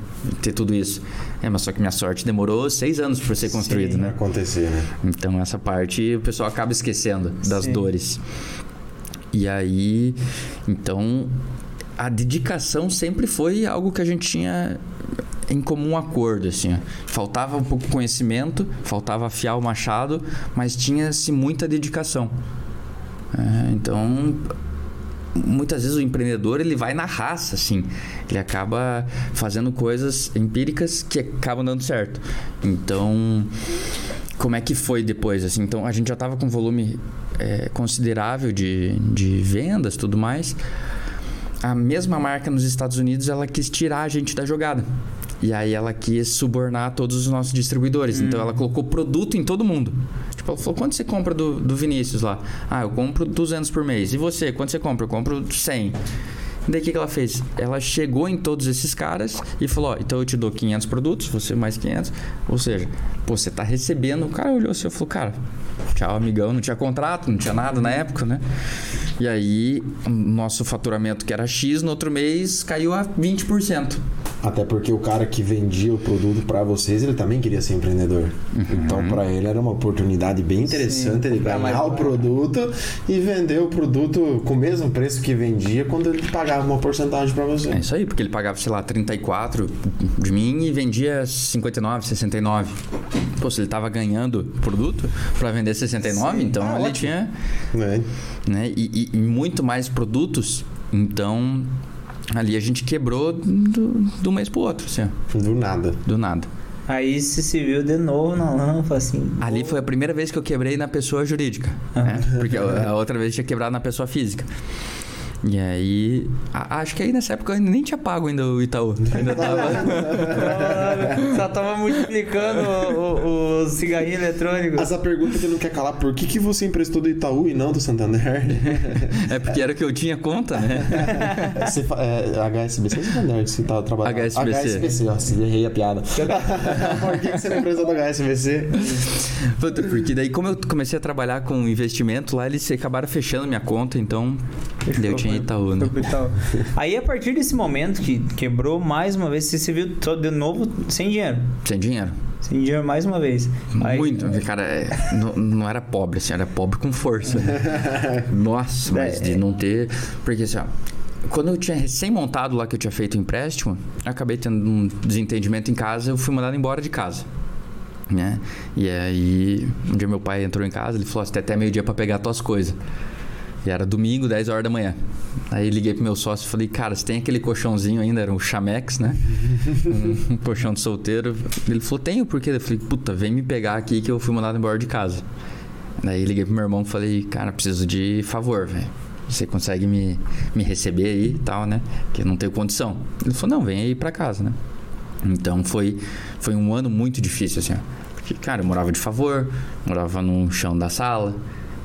ter tudo isso. É, mas só que minha sorte demorou seis anos para ser construído, Sim, né? acontecer, né? Então essa parte o pessoal acaba esquecendo das Sim. dores. E aí, então a dedicação sempre foi algo que a gente tinha em comum acordo, assim. ó. Faltava um pouco de conhecimento, faltava afiar o machado, mas tinha-se muita dedicação. É, então, muitas vezes o empreendedor ele vai na raça, assim. Ele acaba fazendo coisas empíricas que acabam dando certo. Então, como é que foi depois, assim? Então, a gente já estava com um volume é, considerável de, de vendas, tudo mais. A mesma marca nos Estados Unidos, ela quis tirar a gente da jogada. E aí ela quis subornar todos os nossos distribuidores. Então ela colocou produto em todo mundo. Tipo, falou: quanto você compra do, do Vinícius lá? Ah, eu compro 200 por mês. E você? Quanto você compra? Eu compro 100. Daí o que, que ela fez? Ela chegou em todos esses caras e falou: então eu te dou 500 produtos, você mais 500. Ou seja, pô, você tá recebendo. O cara olhou assim e falou: Cara, tchau, amigão. Não tinha contrato, não tinha nada na época, né? E aí, nosso faturamento, que era X, no outro mês caiu a 20%. Até porque o cara que vendia o produto para vocês, ele também queria ser empreendedor. Então, para ele era uma oportunidade bem interessante Sim, ele ganhar o barato. produto e vender o produto com o mesmo preço que vendia quando ele pagava uma porcentagem para você. É isso aí, porque ele pagava, sei lá, 34 de mim e vendia 59, 69. Pô, se ele tava ganhando produto para vender 69, então Ah, ele ótimo. tinha Né? né? E, e- e muito mais produtos. Então, ali a gente quebrou do, do mês pro outro, assim, Do nada. do nada. Aí você se viu de novo na lâmpada, assim. Ali foi a primeira vez que eu quebrei na pessoa jurídica, Ah. né? Porque a outra vez tinha quebrado na pessoa física. E aí, a- acho que aí nessa época eu ainda nem tinha pago ainda o Itaú. Ainda tava... <laughs> Só tava multiplicando o, o, o cigarrinho eletrônico. Essa pergunta que não quer calar, por que, que você emprestou do Itaú e não do Santander? É porque era o que eu tinha conta, né? Você fa- é, HSBC ou Santander que você tava trabalhando? HSBC. HSBC, ó, se errei a piada. <laughs> por que, que você não emprestou do HSBC? Puta, Porque daí, como eu comecei a trabalhar com investimento lá, eles acabaram fechando minha conta, então daí eu tinha Itaú, né? Itaú. Aí a partir desse momento que quebrou mais uma vez, você se viu todo de novo sem dinheiro. Sem dinheiro. Sem dinheiro mais uma vez. Aí- Muito. Cara, é, <laughs> não, não era pobre, assim, era pobre com força. né? <laughs> Nossa, mas de não ter. Porque assim, ó, quando eu tinha recém-montado lá que eu tinha feito o empréstimo, acabei tendo um desentendimento em casa, eu fui mandado embora de casa. Né? E aí, um dia meu pai entrou em casa, ele falou: "Você tem até meio-dia pra pegar tuas coisas. E era domingo, 10 horas da manhã. Aí liguei pro meu sócio e falei, cara, você tem aquele colchãozinho ainda, era um Chamex, né? <laughs> um, colchão de solteiro. Ele falou, tenho, por quê? Eu falei, puta, vem me pegar aqui que eu fui mandado embora de casa. Daí liguei pro meu irmão e falei, cara, preciso de favor, velho. Você consegue me, me receber aí e tal, né? Que eu não tenho condição. Ele falou, não, vem aí pra casa, né? Então foi, foi um ano muito difícil, assim, ó. Porque, cara, eu morava de favor, morava no chão da sala.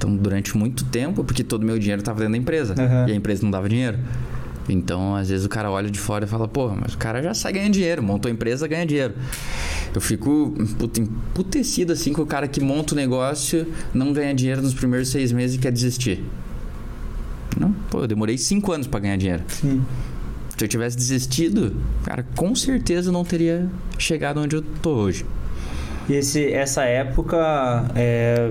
Então, durante muito tempo, porque todo o meu dinheiro estava dentro da empresa. Aham. E a empresa não dava dinheiro. Então, às vezes o cara olha de fora e fala, porra, mas o cara já sai ganhando dinheiro, montou a empresa, ganha dinheiro. Eu fico emputecido assim com o cara que monta o negócio, não ganha dinheiro nos primeiros seis meses e quer desistir. Não, pô, eu demorei cinco anos para ganhar dinheiro. Sim. Se eu tivesse desistido, cara, com certeza não teria chegado onde eu tô hoje. E esse, essa época, é,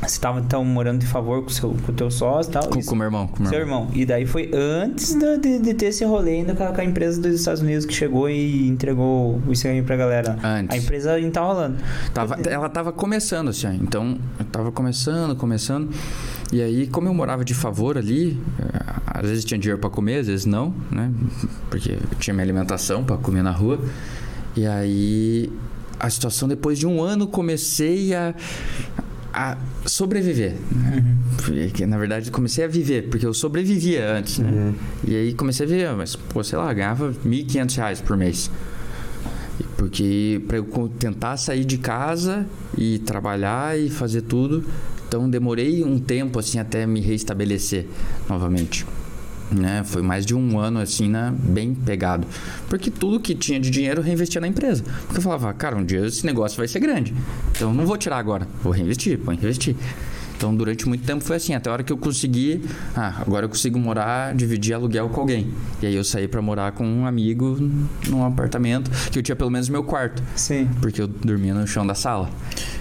você estava então morando de favor com o seu, com o teu sócio e tal? Com, com meu irmão, com meu irmão. irmão. E daí foi antes da- de, de ter esse rolê ainda com a, com a empresa dos Estados Unidos que chegou e entregou o cigarrinho pra galera. Antes. A empresa ainda tá rolando. Tava, ela tava começando, assim. Então, eu tava começando, começando. E aí, como eu morava de favor ali, eh, às vezes tinha dinheiro pra comer, às vezes não, né? Porque eu tinha minha alimentação pra comer na rua. E aí, a situação, depois de um ano, comecei a, a sobreviver. Né? Porque, na verdade, comecei a viver, porque eu sobrevivia antes, né? E aí comecei a viver, mas, pô, sei lá, ganhava 1.500 reais por mês. Porque para eu tentar sair de casa e trabalhar e fazer tudo, então demorei um tempo assim até me reestabelecer novamente. Né? Foi mais de um ano assim, né? bem pegado. Porque tudo que tinha de dinheiro reinvestia na empresa. Porque eu falava, cara, um dia esse negócio vai ser grande. Então eu não vou tirar agora, vou reinvestir, vou investir. Então, durante muito tempo foi assim, até a hora que eu consegui, ah, agora eu consigo morar, dividir aluguel com alguém. E aí eu saí pra morar com um amigo num apartamento que eu tinha pelo menos meu quarto, Sim. porque eu dormia no chão da sala.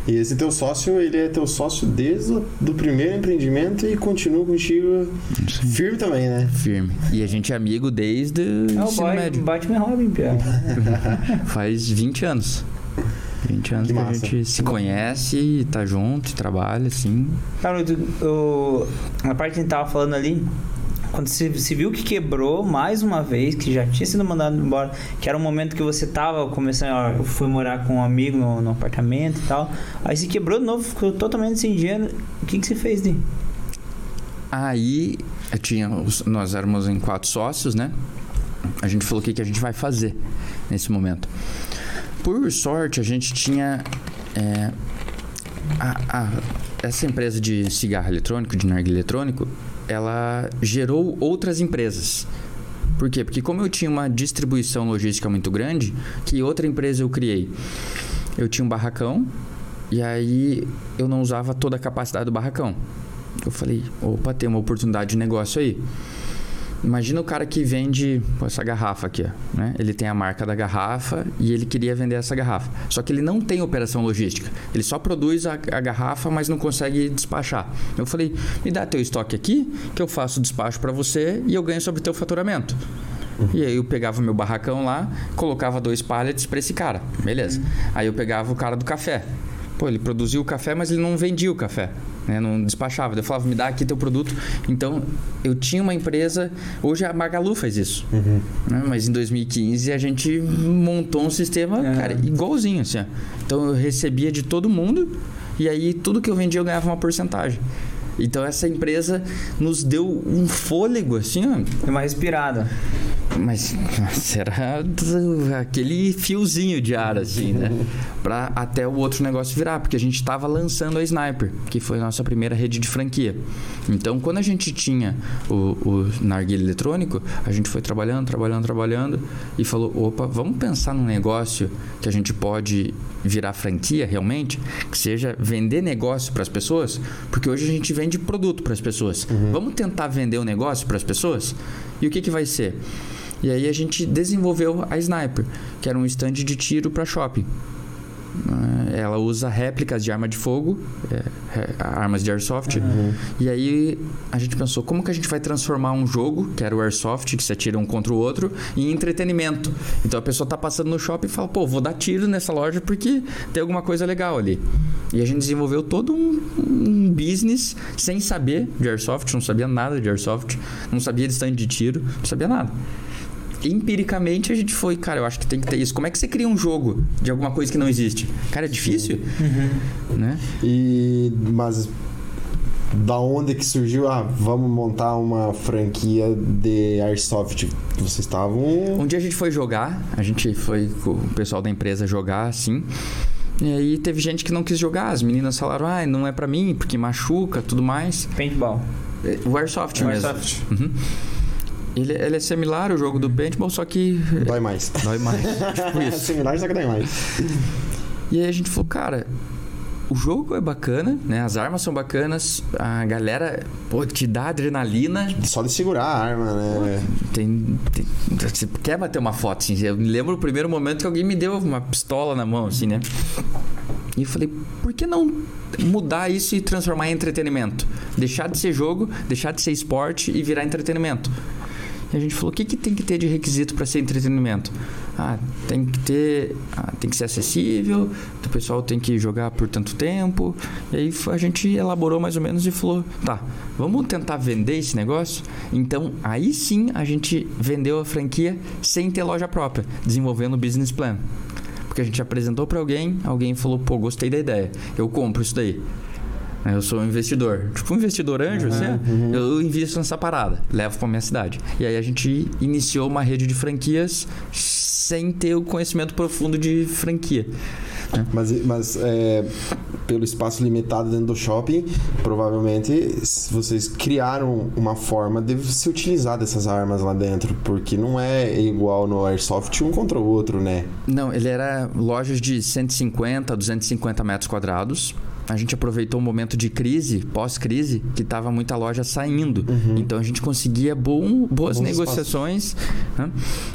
E esse teu sócio, ele é teu sócio desde o do primeiro empreendimento e continua contigo firme também, né? Firme. E a gente é amigo desde o É o ensino boy, médio. Batman Robin. <laughs> Faz 20 anos. 20 anos Que que, a gente se conhece, e tá junto, e trabalha, assim. Cara, tu- o, a parte que a gente tava falando ali, quando você se viu que quebrou mais uma vez, que já tinha sido mandado embora, que era um momento que você tava começando, ó, eu fui morar com um amigo no, no apartamento e tal, aí se quebrou de novo, ficou totalmente sem dinheiro, o que que você fez, Di? Aí eu tinha, nós éramos em quatro sócios, né? A gente falou o que, que a gente vai fazer nesse momento. Por sorte, a gente tinha é, a- a- essa empresa de cigarro eletrônico, de narguilé eletrônico, ela gerou outras empresas. Por quê? Porque como eu tinha uma distribuição logística muito grande, que outra empresa eu criei? Eu tinha um barracão e aí eu não usava toda a capacidade do barracão. Eu falei, opa, tem uma oportunidade de negócio aí. Imagina o cara que vende pô, essa garrafa aqui, né? Ele tem a marca da garrafa e ele queria vender essa garrafa. Só que ele não tem operação logística. Ele só produz a, a garrafa, mas não consegue despachar. Eu falei: "Me dá teu estoque aqui, que eu faço o despacho para você e eu ganho sobre teu faturamento". E aí eu pegava meu barracão lá, colocava dois pallets para esse cara. Beleza. Aí eu pegava o cara do café. Pô, ele produzia o café, mas ele não vendia o café. Né? Não despachava. Eu falava, me dá aqui teu produto. Então, eu tinha uma empresa. Hoje a Magalu faz isso. Né? Mas em 2015 a gente montou um sistema, É. cara, igualzinho. Assim, ó. Então eu recebia de todo mundo. E aí tudo que eu vendia eu ganhava uma porcentagem. Então essa empresa nos deu um fôlego, assim, ó, uma respirada. Mas <laughs> era aquele fiozinho de ar, assim, né? Pra até o outro negócio virar, porque a gente tava lançando a Sniper, que foi a nossa primeira rede de franquia. Então, quando a gente tinha o, o narguilha eletrônico, a gente foi trabalhando, trabalhando, trabalhando e falou: opa, vamos pensar num negócio que a gente pode virar franquia realmente, que seja vender negócio para as pessoas, porque hoje a gente vende produto para as pessoas. Vamos tentar vender o negócio para as pessoas? E o que, que vai ser? E aí a gente desenvolveu a Sniper, que era um stand de tiro para shopping. Eh, Ela usa réplicas de arma de fogo, eh, re- armas de airsoft. E aí a gente pensou, como que a gente vai transformar um jogo, que era o airsoft, que se atira um contra o outro, em entretenimento? Então a pessoa tá passando no shopping e fala, pô, vou dar tiro nessa loja porque tem alguma coisa legal ali. E a gente desenvolveu todo um, um business sem saber de airsoft, não sabia nada de airsoft, não sabia de stand de tiro, não sabia nada empiricamente a gente foi, cara, eu acho que tem que ter isso. Como é que você cria um jogo de alguma coisa que não existe? Cara, é difícil, né? E mas da onde que surgiu? Ah, vamos montar uma franquia de Airsoft. Vocês estavam Um dia a gente foi jogar, a gente foi com o pessoal da empresa jogar assim. E aí teve gente que não quis jogar, as meninas falaram: "Ah, não é pra mim, porque machuca, tudo mais". Paintball. É, O airsoft mesmo. Airsoft. Uhum. Ele, ele é similar ao jogo do paintball, só que dói mais. <laughs> dói mais. tipo <laughs> É isso. similar, só que dói mais. E aí a gente falou, cara, o jogo é bacana, né? As armas são bacanas, a galera, pô, te dá adrenalina. Só de segurar a arma, né? Tem, tem- você quer bater uma foto, assim. Eu me lembro o primeiro momento que alguém me deu uma pistola na mão, assim, né? E eu falei, por que não mudar isso e transformar em entretenimento? Deixar de ser jogo, deixar de ser esporte e virar entretenimento. E a gente falou, o que, que tem que ter de requisito para ser entretenimento? Ah, tem que ter, ah, tem que ser acessível, o pessoal tem que jogar por tanto tempo. E aí a gente elaborou mais ou menos e falou, tá, vamos tentar vender esse negócio? Então, aí sim a gente vendeu a franquia sem ter loja própria, desenvolvendo o business plan. Porque a gente apresentou para alguém, alguém falou, pô, gostei da ideia, eu compro isso daí. Eu sou um investidor. Tipo um investidor anjo, assim. ó. Eu invisto nessa parada, levo pra minha cidade. E aí a gente iniciou uma rede de franquias sem ter o conhecimento profundo de franquia. Mas, mas é, pelo espaço limitado dentro do shopping, provavelmente vocês criaram uma forma de se utilizar dessas armas lá dentro, porque não é igual no Airsoft um contra o outro, né? Não, ele era lojas de 150 a 250 metros quadrados. A gente aproveitou um momento de crise, pós-crise, que tava muita loja saindo. Então a gente conseguia bom, boas Bons negociações. né?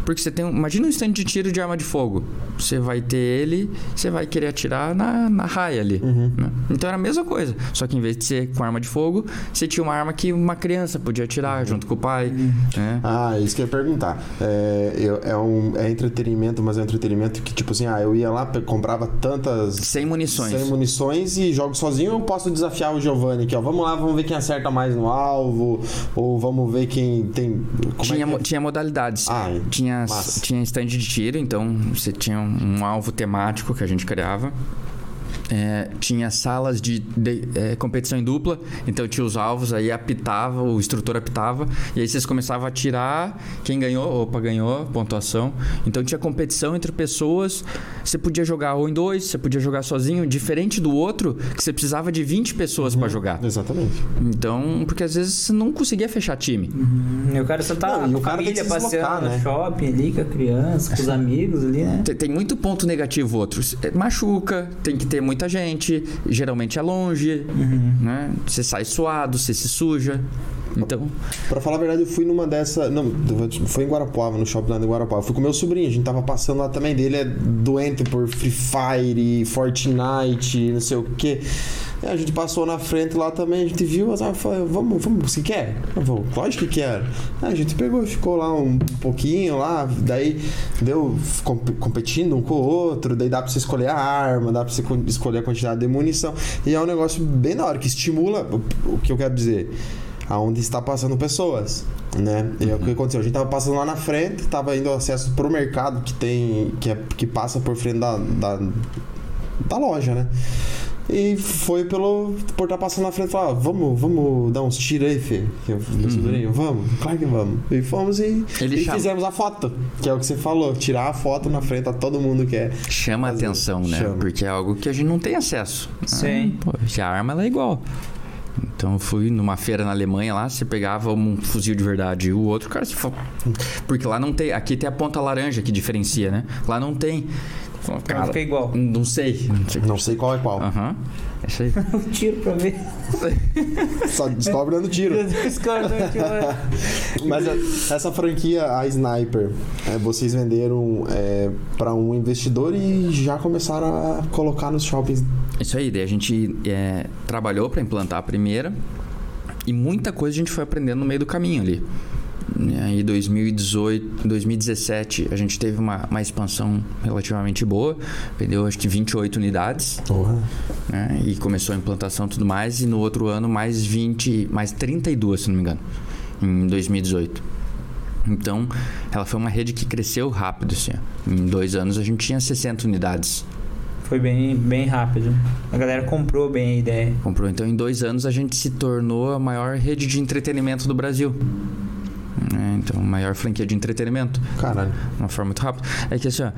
Porque você tem. Imagina um stand de tiro de arma de fogo. Você vai ter ele, você vai querer atirar na, na raia ali. né? Então era a mesma coisa. Só que em vez de ser com arma de fogo, você tinha uma arma que uma criança podia atirar junto com o pai. né? Ah, isso que eu ia perguntar. É, é, um, é entretenimento, mas é um entretenimento que, tipo assim, ah, eu ia lá, comprava tantas. Sem munições. Sem munições e jogo sozinho, eu posso desafiar o Giovanni aqui, ó. Vamos lá, vamos ver quem acerta mais no alvo, ou vamos ver quem tem. Tinha, é que mo- é? tinha modalidades. Ah, tinha, massa. tinha stand de tiro, então você tinha um, um alvo temático que a gente criava. É, tinha salas de, de- é, competição em dupla, então tinha os alvos, aí apitava, o instrutor apitava, e aí vocês começavam a tirar, quem ganhou, opa, ganhou, pontuação. Então tinha competição entre pessoas, você podia jogar ou em dois, você podia jogar sozinho, diferente do outro, que você precisava de 20 pessoas pra jogar. Exatamente. Então, porque às vezes você não conseguia fechar time. E o cara só tá Não, o a que família passeando né? no shopping ali, com a criança, com os <laughs> amigos ali, né? Tem, tem muito ponto negativo outros. É, Machuca, tem que ter muita gente, geralmente é longe, né? Você sai suado, você se suja. Então, Pra falar a verdade, eu fui numa dessa. Não, foi em Guarapuava, no shopping lá em Guarapuava. Fui com meu sobrinho, a gente tava passando lá também dele, é doente por Free Fire, Fortnite, não sei o que. A gente passou na frente lá também, a gente viu, mas ela falou, vamos, vamos, você quer? Eu falei, lógico que quero. Aí a gente pegou ficou lá um, pouquinho lá, daí deu comp- competindo um com o outro, daí dá pra você escolher a arma, dá pra você co- escolher a quantidade de munição. E é um negócio bem da hora, que estimula o, que eu quero dizer aonde está passando pessoas, né? E é o que aconteceu, a gente tava passando lá na frente, tava indo acesso pro mercado que tem que, é, que passa por frente da, da, da loja, né? E foi pelo por estar passando na frente e falar, "Ah, vamos, vamos dar uns tiros aí, Fê. Que eu, meu sobrinho, vamos, claro que vamos. E fomos e, Ele e fizemos a foto, que é o que você falou, tirar a foto na frente a todo mundo que é. chama a Fazer. atenção, né? Chama. Porque é algo que a gente não tem acesso. Sim. Ah, pô, a arma ela é igual. Então eu fui numa feira na Alemanha lá, você pegava um fuzil de verdade e o outro, cara, você fala. Porque lá não tem. Aqui tem a ponta laranja que diferencia, né? Lá não tem. Cara, fica igual. não sei. Não sei. Qual é qual. Aham. É isso aí. <laughs> Um tiro pra ver. <laughs> Só descobre dando tiro. <laughs> Tiro. Mas a- essa franquia, a Sniper, é, vocês venderam é, para um investidor e já começaram a colocar nos shoppings. Isso aí, daí a gente é, trabalhou para implantar a primeira e muita coisa a gente foi aprendendo no meio do caminho ali. E aí 2018, 2017 a gente teve uma, uma expansão relativamente boa, vendeu acho que 28 unidades, né? E começou a implantação e tudo mais, e no outro ano mais 20, mais 32, se não me engano, em 2018. Então, ela foi uma rede que cresceu rápido, assim. Em dois anos a gente tinha 60 unidades. Foi bem, bem rápido. A galera comprou bem a ideia. Comprou. Então, em dois anos, a gente se tornou a maior rede de entretenimento do Brasil. É, então, maior franquia de entretenimento. Caralho. De uma forma muito rápida. É que assim, ó,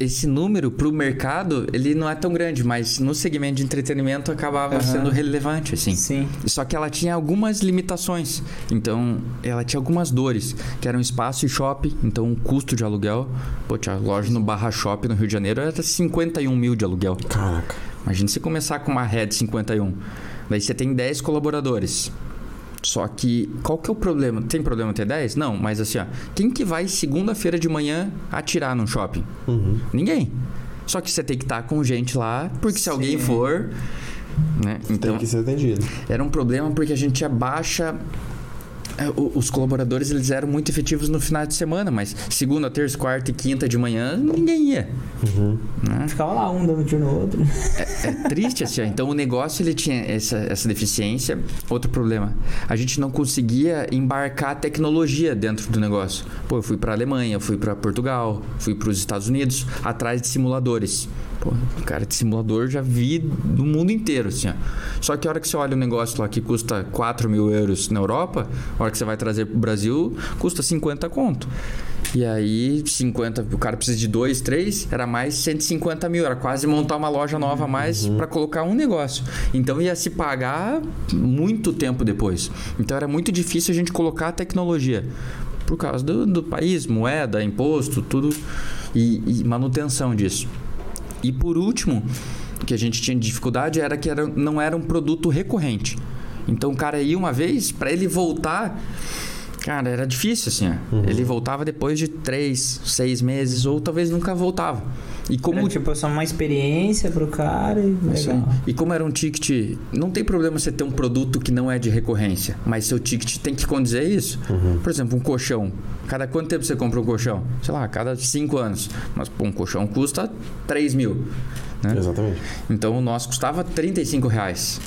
esse número pro mercado, ele não é tão grande, mas no segmento de entretenimento acabava Aham. sendo relevante, assim. Sim. Só que ela tinha algumas limitações. Então, ela tinha algumas dores, que eram espaço e shopping, então o custo de aluguel. Pô, tinha loja no Barra Shopping no Rio de Janeiro, era 51 mil de aluguel. Caraca. Imagina você começar com uma rede 51. Daí você tem 10 colaboradores. Só que, qual que é o problema? Tem problema ter 10? Não, mas assim, ó, quem que vai segunda-feira de manhã atirar num shopping? Uhum. Ninguém. Só que você tem que estar com gente lá, porque se alguém Sim. for. Né? Então, Tem que ser atendido. era um problema porque a gente tinha baixa. o- Os colaboradores eles eram muito efetivos no final de semana, mas segunda, terça, quarta e quinta de manhã ninguém ia. né? Ficava lá um dando tiro no outro. É triste assim. ó. Então o negócio ele tinha essa, essa deficiência. Outro problema, a gente não conseguia embarcar tecnologia dentro do negócio. Pô, eu fui para Alemanha, fui para Portugal, fui para os Estados Unidos atrás de simuladores. Pô, cara, de simulador já vi do mundo inteiro, assim, ó. Só que a hora que você olha um negócio lá que custa 4 mil euros na Europa, a hora que você vai trazer pro Brasil, custa 50 conto. E aí, 50, o cara precisa de dois, três, era mais 150 mil. Era quase montar uma loja nova a mais para colocar um negócio. Então ia se pagar muito tempo depois. Então era muito difícil a gente colocar a tecnologia. Por causa do, do país, moeda, imposto, tudo. E, e manutenção disso. E por último, que a gente tinha dificuldade era que era, não era um produto recorrente. Então o cara ia uma vez, para ele voltar, cara, era difícil assim. ó. Ele voltava depois de três, seis meses, ou talvez nunca voltava. E como Era, tipo, só uma experiência pro cara e legal. E como era um ticket, não tem problema você ter um produto que não é de recorrência, mas seu ticket tem que condizer isso. Por exemplo, um colchão. Cada quanto tempo você compra um colchão? Sei lá, a cada cinco anos. Mas pô, um colchão custa 3 mil. Né? Exatamente. Então o nosso custava 35 reais.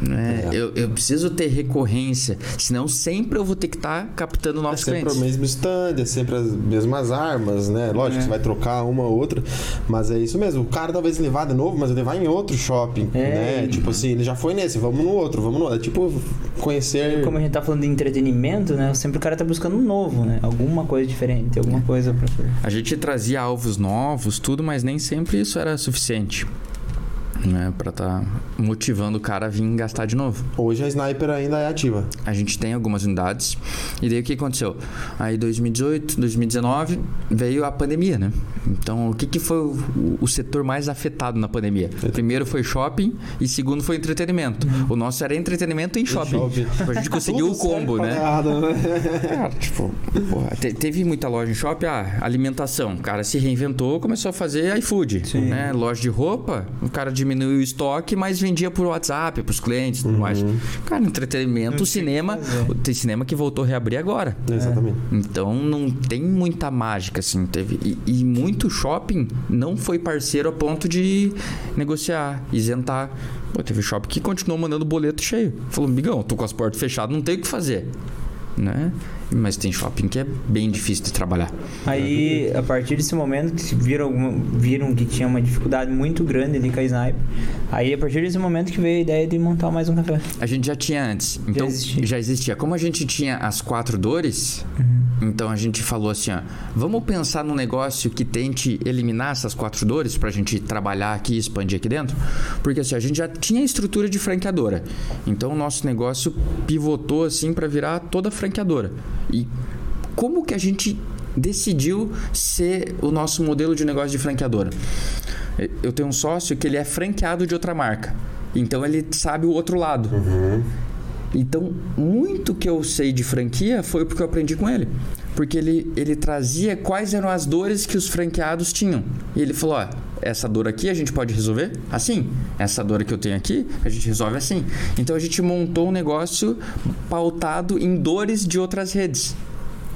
Né? É. Eu, eu preciso ter recorrência, senão sempre eu vou ter que estar captando É novos sempre clientes. o mesmo stand, é sempre as mesmas armas, né? Lógico, É. você vai trocar uma ou outra, mas é isso mesmo. O cara talvez levar de novo, mas ele vai em outro shopping, É. né? Tipo assim, ele já foi nesse, vamos no outro, vamos no outro. É tipo conhecer. Como a gente tá falando de entretenimento, né? Sempre o cara tá buscando um novo, né? Alguma coisa diferente, alguma coisa pra A gente trazia alvos novos, tudo, mas nem sempre isso era suficiente. Né? Pra tá motivando o cara a vir gastar de novo. Hoje a Sniper ainda é ativa. A gente tem algumas unidades. E daí o que aconteceu? Aí 2018, 2019 veio a pandemia, né? Então o que, que foi o, o setor mais afetado na pandemia? Primeiro foi shopping e segundo foi entretenimento. O nosso era entretenimento em shopping. shopping. A gente conseguiu o combo, né? errado, né? Cara, tipo, porra, te- teve muita loja em shopping, ah, alimentação. O cara se reinventou, começou a fazer iFood. Né? Loja de roupa, o cara diminuiu o estoque, mas vendia por WhatsApp, pros clientes e tudo mais. Cara, entretenimento, o cinema. Tem cinema que voltou a reabrir agora. Exatamente. Então não tem muita mágica, assim. Teve, e, e muito shopping não foi parceiro a ponto de negociar, isentar. Pô, teve shopping que continuou mandando boleto cheio. Falou, migão, tô com as portas fechadas, não tem o que fazer. Né? Mas tem shopping que é bem difícil de trabalhar. Aí, a partir desse momento que viram, viram que tinha uma dificuldade muito grande ali com a Sniper, aí a partir desse momento que veio a ideia de montar mais um café. A gente já tinha antes. Então, existia. já existia. Como a gente tinha as quatro dores, então a gente falou assim, ó, vamos pensar num negócio que tente eliminar essas quatro dores pra gente trabalhar aqui e expandir aqui dentro. Porque assim, a gente já tinha estrutura de franqueadora. Então o nosso negócio pivotou assim pra virar toda franqueadora. E como que a gente decidiu ser o nosso modelo de negócio de franqueadora? Eu tenho um sócio que ele é franqueado de outra marca. Então ele sabe o outro lado. Então, muito que eu sei de franquia foi porque eu aprendi com ele. Porque ele, ele trazia quais eram as dores que os franqueados tinham. E ele falou: ó, essa dor aqui a gente pode resolver assim. Essa dor que eu tenho aqui, a gente resolve assim. Então a gente montou um negócio pautado em dores de outras redes.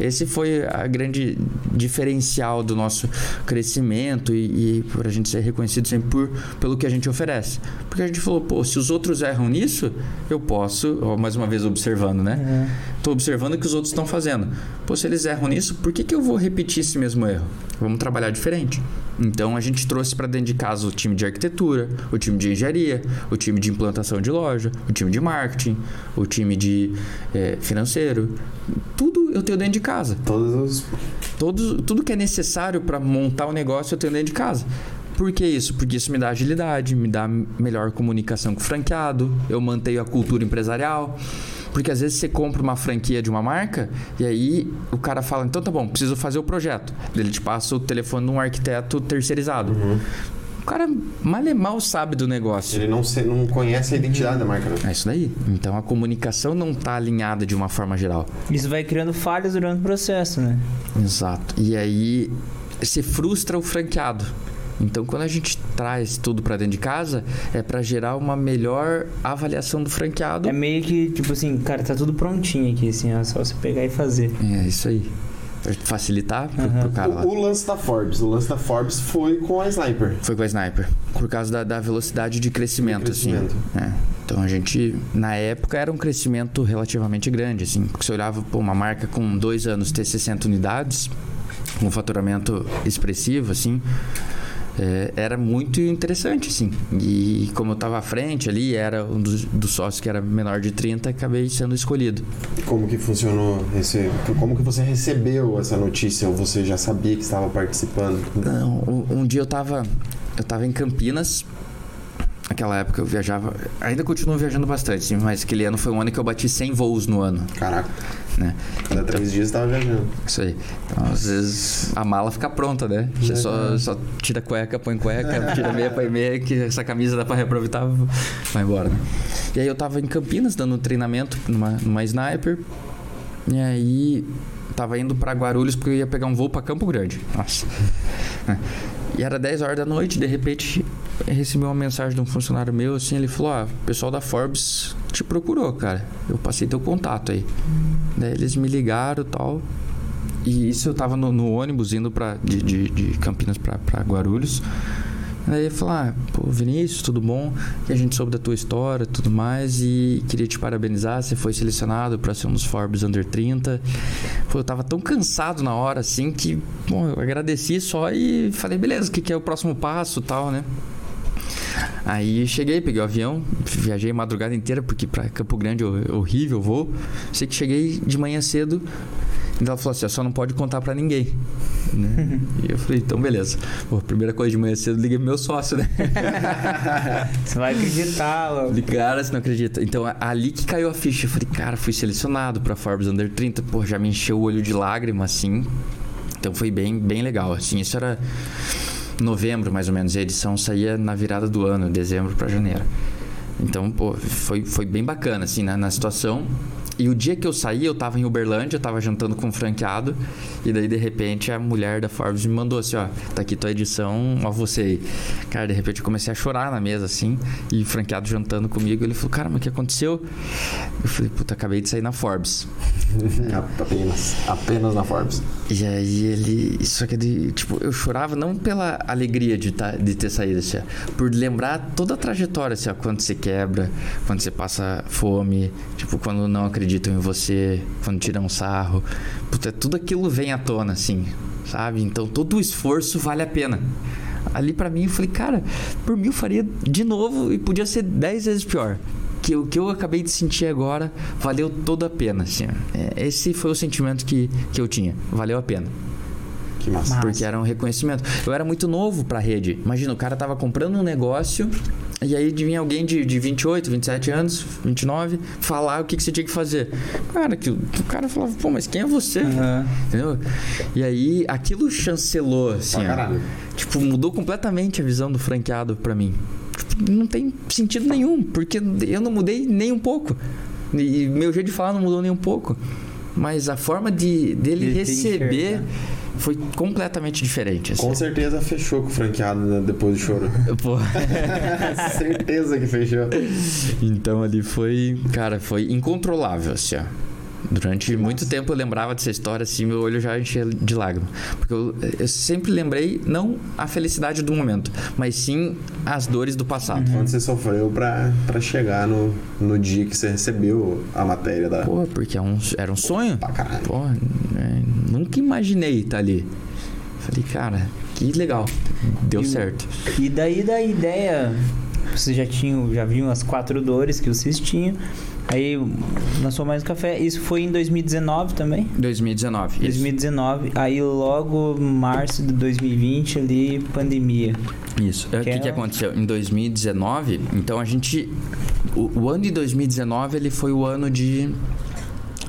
Esse foi a grande diferencial do nosso crescimento e, e por a gente ser reconhecido sempre por, pelo que a gente oferece. Porque a gente falou, pô, se os outros erram nisso, eu posso, ó, mais uma vez observando, né? Estou observando o que os outros estão fazendo. Pô, se eles erram nisso, por que, que eu vou repetir esse mesmo erro? Vamos trabalhar diferente. Então a gente trouxe para dentro de casa o time de arquitetura, o time de engenharia, o time de implantação de loja, o time de marketing, o time de eh, financeiro. Tudo eu tenho dentro de casa. Todos os. Todos, tudo que é necessário para montar o negócio eu tenho dentro de casa. Por que isso? Porque isso me dá agilidade, me dá melhor comunicação com o franqueado, eu mantenho a cultura empresarial. Porque às vezes você compra uma franquia de uma marca e aí o cara fala: então tá bom, preciso fazer o projeto. Ele te passa o telefone de um arquiteto terceirizado. O cara mal e mal sabe do negócio. Ele não, se- não conhece a identidade da marca, né? É isso daí. Então a comunicação não tá alinhada de uma forma geral. Isso vai criando falhas durante o processo, né? Exato. E aí se frustra o franqueado. Então, quando a gente traz tudo para dentro de casa, é para gerar uma melhor avaliação do franqueado. É meio que, tipo assim, cara, tá tudo prontinho aqui, assim, ó, só você pegar e fazer. É isso aí. Pra facilitar pro, Aham. pro cara lá. O, o lance da Forbes. O lance da Forbes foi com a Sniper. Foi com a Sniper. Por causa da, da velocidade de crescimento, De crescimento. assim. É. Então a gente, na época, era um crescimento relativamente grande, assim. Porque você olhava, pô, uma marca com dois anos ter 60 unidades, com um faturamento expressivo, assim. É, era muito interessante, assim. E como eu estava à frente ali, era um dos, dos sócios que era menor de 30, acabei sendo escolhido. Como que funcionou esse. Como que você recebeu essa notícia? Ou você já sabia que estava participando? Não, um, um dia eu tava, eu tava em Campinas. Naquela época eu viajava, ainda continuo viajando bastante, sim, mas aquele ano foi um ano que eu bati 100 voos no ano, Caraca, né? cada três dias estava viajando. Isso aí. Então, às vezes a mala fica pronta, né? Você só, só tira cueca, põe cueca, <laughs> tira meia, põe meia, que essa camisa dá pra reaproveitar, vai embora, né? E aí eu tava em Campinas dando um treinamento numa, numa sniper. E aí tava indo pra Guarulhos porque eu ia pegar um voo pra Campo Grande. Nossa. <laughs> E era 10 horas da noite, de repente recebi uma mensagem de um funcionário meu, assim, ele falou, ah, o pessoal da Forbes te procurou, cara. Eu passei teu contato aí. Daí eles me ligaram e tal. E isso eu tava no, no ônibus indo pra, de, de, de Campinas pra Guarulhos. Daí ele falou, ah, pô, Vinícius, tudo bom? E a gente soube da tua história tudo mais e queria te parabenizar, você foi selecionado para ser um dos Forbes Under 30. Pô, eu tava tão cansado na hora, assim, que, bom, eu agradeci só e falei, beleza, o que, que é o próximo passo tal, né? Aí cheguei, peguei o avião, viajei a madrugada inteira, porque pra Campo Grande é horrível o voo. Sei que cheguei de manhã cedo Então ela falou assim: só não pode contar pra ninguém. Né? <laughs> e eu falei: então beleza. Pô, primeira coisa de manhã cedo, liguei pro meu sócio, né? <laughs> Você vai acreditar. Falei, cara, você não acredita. Então ali que caiu a ficha. Eu falei: cara, fui selecionado pra Forbes Under 30. Pô, já me encheu o olho de lágrima assim. Então foi bem, bem legal. Assim, isso era novembro mais ou menos. A edição saía na virada do ano, dezembro pra janeiro. Então, pô, foi, foi bem bacana, assim, na, na situação. E o dia que eu saí, eu tava em Uberlândia, eu tava jantando com um franqueado. E daí, de repente, a mulher da Forbes me mandou assim: ó, tá aqui tua edição, ó, você aí. Cara, de repente eu comecei a chorar na mesa, assim. E o franqueado jantando comigo. Ele falou: cara, mas o que aconteceu? Eu falei: puta, acabei de sair na Forbes. <laughs> apenas. Apenas na Forbes. E aí ele. Só que ele, tipo, eu chorava não pela alegria de, tá, de ter saído, assim, ó, por lembrar toda a trajetória, assim, ó, quando você quebra, quando você passa fome, tipo, quando não acreditam em você, quando tiram sarro. Puta, tudo aquilo vem à tona, assim, sabe? Então todo o esforço vale a pena. Ali para mim eu falei, cara, por mim eu faria de novo e podia ser dez vezes pior que o que eu acabei de sentir agora valeu toda a pena, assim. É, esse foi o sentimento que, que eu tinha. Valeu a pena. Que massa. Massa. Porque era um reconhecimento. Eu era muito novo pra rede. Imagina, o cara tava comprando um negócio e aí vinha alguém de, de 28, 27 anos, 29, falar o que, que você tinha que fazer. Cara, que o, o cara falava, pô, mas quem é você? Aham. Entendeu? E aí aquilo chancelou, assim, ó. caralho. Tipo, mudou completamente a visão do franqueado pra mim. Tipo, não tem sentido nenhum, porque eu não mudei nem um pouco. E meu jeito de falar não mudou nem um pouco. Mas a forma de dele De receber enxergar. Foi completamente diferente. assim. Com certeza fechou com o franqueado né, depois do choro. <laughs> Pô, <laughs> certeza que fechou. então ali foi, cara, foi incontrolável, assim, ó. Durante muito tempo eu lembrava dessa história, assim, meu olho já enchia de lágrimas. Porque eu, eu sempre lembrei, não a felicidade do momento, mas sim as dores do passado. Quando você sofreu pra, pra chegar no, no dia que você recebeu a matéria da. Pô, porque é um- era um sonho. Pra caralho. Pô, né, nunca imaginei estar ali. Falei, cara, que legal. Deu E certo. E daí da ideia, vocês já tinham, já viam as quatro dores que vocês tinham. Aí lançou mais um café. Isso foi em 2019 também? 2019. Isso. 2019. Aí logo março de 2020 ali, pandemia. Isso. É, O Que que, é que aconteceu? Em 2019, então a gente. O, o ano de 2019 ele foi o ano de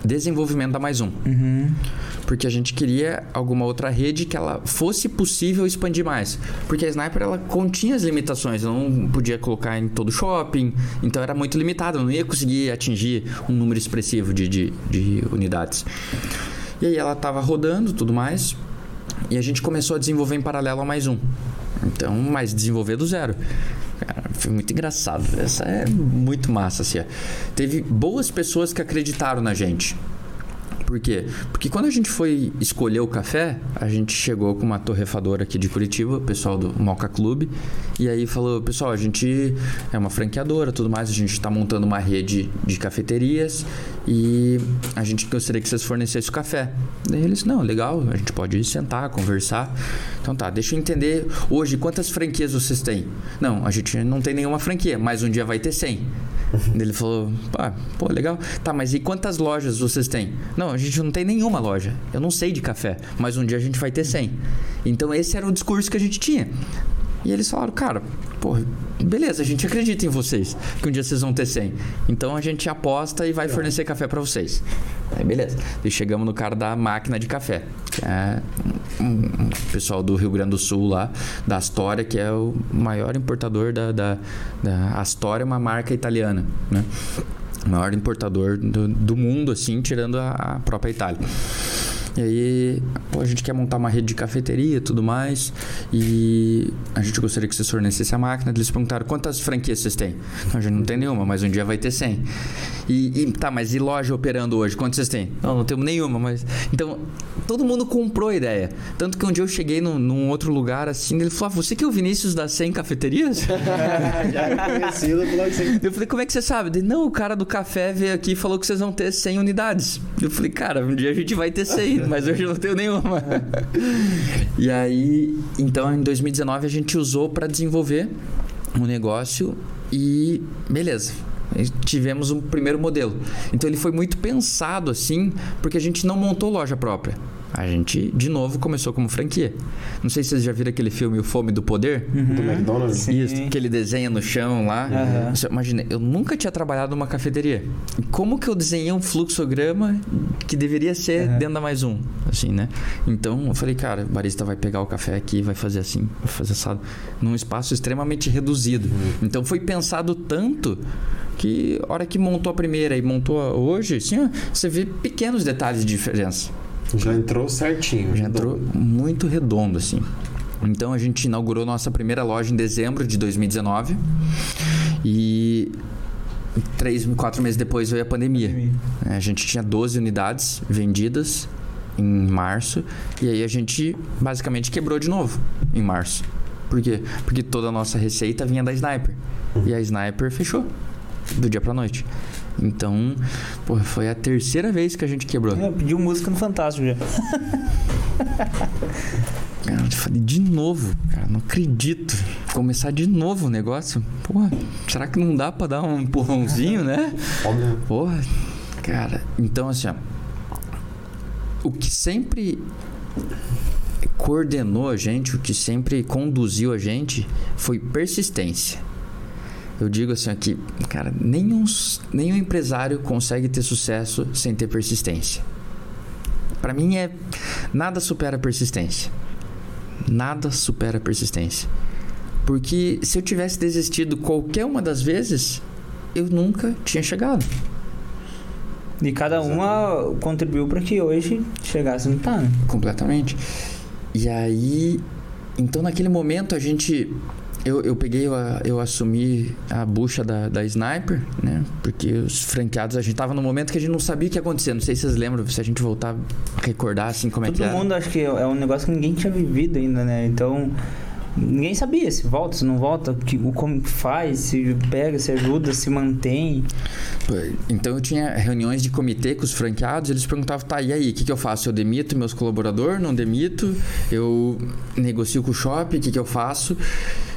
desenvolvimento da Mais Um. Uhum. Porque a gente queria alguma outra rede que ela fosse possível expandir mais. Porque a Sniper ela continha as limitações, não podia colocar em todo shopping, então era muito limitado, não ia conseguir atingir um número expressivo de, de, de unidades. E aí ela estava rodando tudo mais, e a gente começou a desenvolver em paralelo a mais um. Então, mas desenvolver do zero. Cara, foi muito engraçado. Essa é muito massa, assim. Teve boas pessoas que acreditaram na gente. Por quê? Porque quando a gente foi escolher o café, a gente chegou com uma torrefadora aqui de Curitiba, o pessoal do Moca Clube, e aí falou, pessoal, a gente é uma franqueadora, tudo mais, a gente está montando uma rede de cafeterias e a gente gostaria que vocês fornecessem o café. Daí eles, não, legal, a gente pode sentar, conversar. Então tá, deixa eu entender hoje quantas franquias vocês têm. Não, a gente não tem nenhuma franquia, mas um dia vai ter 100. Ele falou, pá, pô, legal. Tá, mas e quantas lojas vocês têm? Não, a gente não tem nenhuma loja. Eu não sei de café, mas um dia a gente vai ter 100. Então esse era o discurso que a gente tinha. E eles falaram, cara, pô, beleza, a gente acredita em vocês, que um dia vocês vão ter 100. Então a gente aposta e vai fornecer café pra vocês. Aí beleza. E chegamos no cara da máquina de café, que é um, um pessoal do Rio Grande do Sul lá, da Astoria, que é o maior importador da, da, da Astoria, é uma marca italiana, né? O maior importador do, do mundo, assim, tirando a, a própria Itália. E aí, pô, a gente quer montar uma rede de cafeteria e tudo mais. E a gente gostaria que vocês fornecessem a máquina. Eles perguntaram quantas franquias vocês têm. Não, a gente não tem nenhuma, mas um dia vai ter 100. E, e- tá, mas e loja operando hoje? Quantas vocês têm? Não, não temos nenhuma, mas. Então, todo mundo comprou a ideia. Tanto que um dia eu cheguei num, num outro lugar assim, ele falou: ah, você que é o Vinícius das 100 cafeterias? <laughs> Já é conhecido. Eu falei, como é que você sabe? Ele, não, o cara do café veio aqui e falou que vocês vão ter 100 unidades. Eu falei, cara, um dia a gente vai ter 100, mas hoje eu não tenho nenhuma. <laughs> e aí, então em 2019 a gente usou para desenvolver um negócio e beleza. tivemos um primeiro modelo. Então ele foi muito pensado assim, porque a gente não montou loja própria. A gente, de novo, começou como franquia. Não sei se vocês já viram aquele filme O Fome do Poder. Do McDonald's? Sim. Isso, que ele desenha no chão lá. Aham. Você Imagina, eu nunca tinha trabalhado numa cafeteria. Como que eu desenhei um fluxograma que deveria ser Aham. dentro da mais um? Assim, né? Então eu falei, cara, o barista vai pegar o café aqui, vai fazer assim, vai fazer assado. Num espaço extremamente reduzido. Então foi pensado tanto que a hora que montou a primeira e montou a hoje, assim, ó, você vê pequenos detalhes de diferença. Já entrou certinho. Já entrou muito redondo, assim. Então a gente inaugurou nossa primeira loja em dezembro de 2019 e três, quatro meses depois veio a pandemia. A gente tinha 12 unidades vendidas em março e aí a gente basicamente quebrou de novo em março. Por quê? Porque toda a nossa receita vinha da Sniper e a Sniper fechou do dia pra noite. Então, pô, foi a terceira vez que a gente quebrou. É, pediu música no Fantástico já. <laughs> Cara, eu falei de novo, cara, não acredito. Começar de novo o negócio. Porra, será que não dá pra dar um empurrãozinho, né? <laughs> Óbvio. Porra, cara, então assim, ó, o que sempre coordenou a gente, o que sempre conduziu a gente foi persistência. Eu digo assim aqui, cara, nenhum, nenhum empresário consegue ter sucesso sem ter persistência. Pra mim é nada supera a persistência. Nada supera a persistência. Porque se eu tivesse desistido qualquer uma das vezes, eu nunca tinha chegado. E cada uma contribuiu para que hoje chegasse no tá, né? Completamente. E aí, então naquele momento a gente. Eu, eu peguei, eu, eu assumi a bucha da, da Sniper, né? Porque os franqueados, a gente tava num momento que a gente não sabia o que ia acontecer. Não sei se vocês lembram, se a gente voltar a recordar assim como é que Todo mundo acho que é um negócio que ninguém tinha vivido ainda, né? Então, ninguém sabia se volta, se não volta, que, o como que faz, se pega, se ajuda, se mantém. Então eu tinha reuniões de comitê com os franqueados, eles perguntavam, tá, e aí, o que, que eu faço? Eu demito meus colaboradores? Não demito? Eu negocio com o shopping? O que, que eu faço?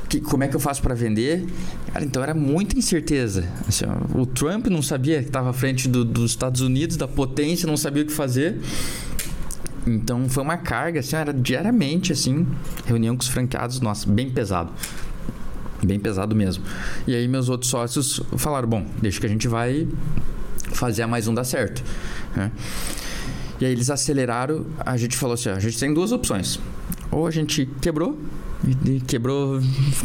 Que, como é que eu faço para vender? Cara, então era muita incerteza. Assim, o Trump não sabia que estava à frente do- dos Estados Unidos, da potência, não sabia o que fazer. Então foi uma carga, assim, era diariamente, assim, reunião com os franqueados, nossa, bem pesado. Bem pesado mesmo. E aí meus outros sócios falaram, bom, deixa que a gente vai fazer a mais um dar certo. né? E aí eles aceleraram, a gente falou assim, a gente tem duas opções. Ou a gente quebrou, e- quebrou,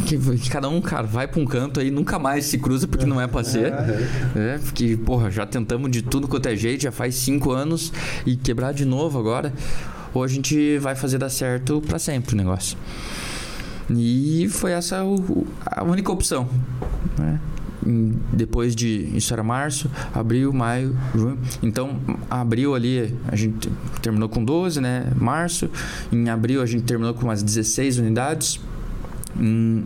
que, que cada um, cara, vai pra um canto aí, nunca mais se cruza porque não é pra ser. É, porque, porra, já tentamos de tudo quanto é jeito, já faz cinco anos e quebrar de novo agora. Ou a gente vai fazer dar certo pra sempre o negócio. E foi essa a única opção. né? Depois de. Isso era março, abril, maio, junho. Então, abril ali a gente terminou com 12, né? Março. Em abril a gente terminou com umas 16 unidades. Em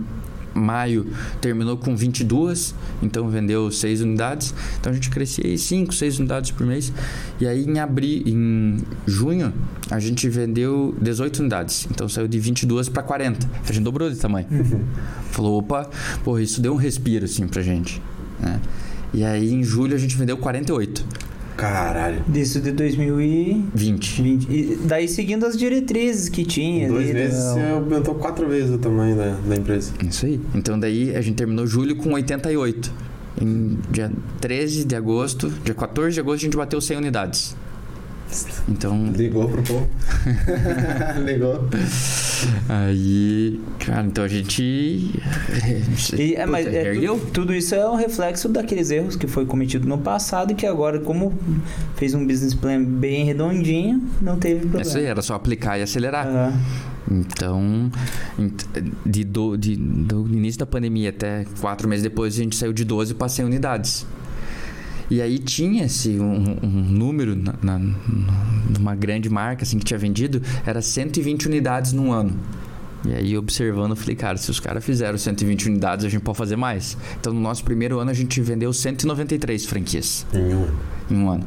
maio terminou com 22, então vendeu 6 unidades. Então a gente crescia aí 5, 6 unidades por mês. E aí em abril, em junho, a gente vendeu 18 unidades. Então saiu de 22 para 40. A gente dobrou de tamanho. Falou, opa, porra, isso deu um respiro assim pra gente. né? E aí em julho a gente vendeu 48, Caralho. Disso de 2020. 20. E daí seguindo as diretrizes que tinha. Em dois ali, meses da- você aumentou quatro vezes o tamanho da, da empresa. Isso aí. Então daí a gente terminou julho com 88. Em dia 13 de agosto, dia 14 de agosto, a gente bateu 100 unidades. Então, Ligou pro povo. <laughs> Ligou. aí, cara, então a gente. E, é, mas é, tudo, tudo isso é um reflexo daqueles erros que foi cometido no passado e que agora, como fez um business plan bem redondinho, não teve problema. Isso aí, era só aplicar e acelerar. Aham. Então, ent- de, do, de- do início da pandemia até quatro meses depois, a gente saiu de 12 para 100 unidades. E aí tinha-se um, um número na, na- numa grande marca assim, que tinha vendido, era 120 unidades num ano. E aí, observando, eu falei, cara, se os caras fizeram 120 unidades, a gente pode fazer mais. Então, no nosso primeiro ano, a gente vendeu 193 franquias Em um. em um ano.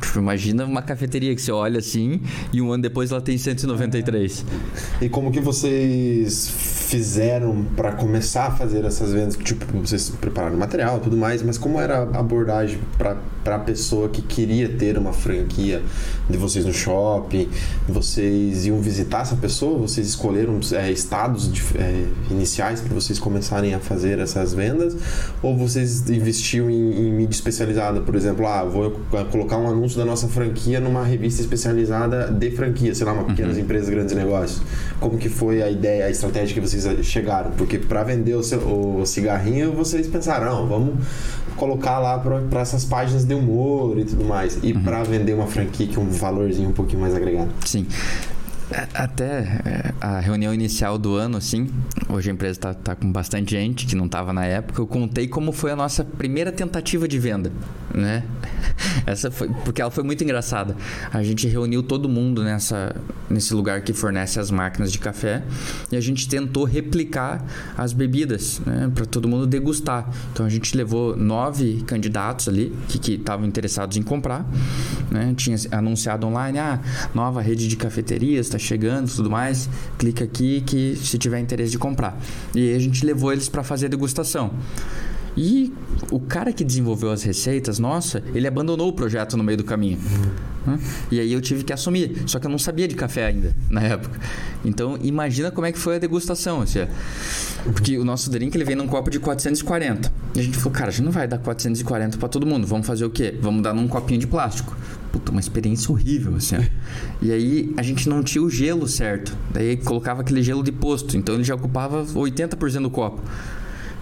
Tipo, imagina uma cafeteria que você olha assim e um ano depois ela tem 193. E como que vocês fizeram para começar a fazer essas vendas? Tipo, vocês prepararam material e tudo mais, mas como era a abordagem para a pessoa que queria ter uma franquia de vocês no shopping? Vocês iam visitar essa pessoa? Vocês escolheram é, estados de, é, iniciais para vocês começarem a fazer essas vendas? Ou vocês investiam em, em mídia especializada? Por exemplo, ah, vou colocar um anúncio da nossa franquia numa revista especializada de franquia, sei lá, uma pequenas uhum. empresas, grandes negócios. Como que foi a ideia, a estratégia que vocês chegaram? Porque para vender o, seu, o, cigarrinho, vocês pensaram, não, vamos colocar lá para essas páginas de humor e tudo mais. E uhum. para vender uma franquia que é um valorzinho um pouquinho mais agregado. Sim. Até é, a reunião inicial do ano, assim, hoje a empresa está tá com bastante gente que não estava na época. Eu contei como foi a nossa primeira tentativa de venda, né? <laughs> Essa foi porque ela foi muito engraçada. A gente reuniu todo mundo nessa nesse lugar que fornece as máquinas de café e a gente tentou replicar as bebidas, né, para todo mundo degustar. Então a gente levou nove candidatos ali que estavam interessados em comprar, né? Tinha anunciado online, ah, nova rede de cafeterias está chegando, tudo mais. Clica aqui que se tiver interesse de comprar. E aí a gente levou eles para fazer a degustação. E o cara que desenvolveu as receitas, nossa, ele abandonou o projeto no meio do caminho. Uhum. E aí eu tive que assumir. Só que eu não sabia de café ainda, <laughs> na época. Então, imagina como é que foi a degustação. Assim, porque o nosso drink ele vem num copo de 440. E a gente falou, cara, a gente não vai dar 440 para todo mundo. Vamos fazer o quê? Vamos dar num copinho de plástico. Puta, uma experiência horrível, assim. e aí a gente não tinha o gelo certo. Daí colocava aquele gelo de posto. Então ele já ocupava 80% do copo.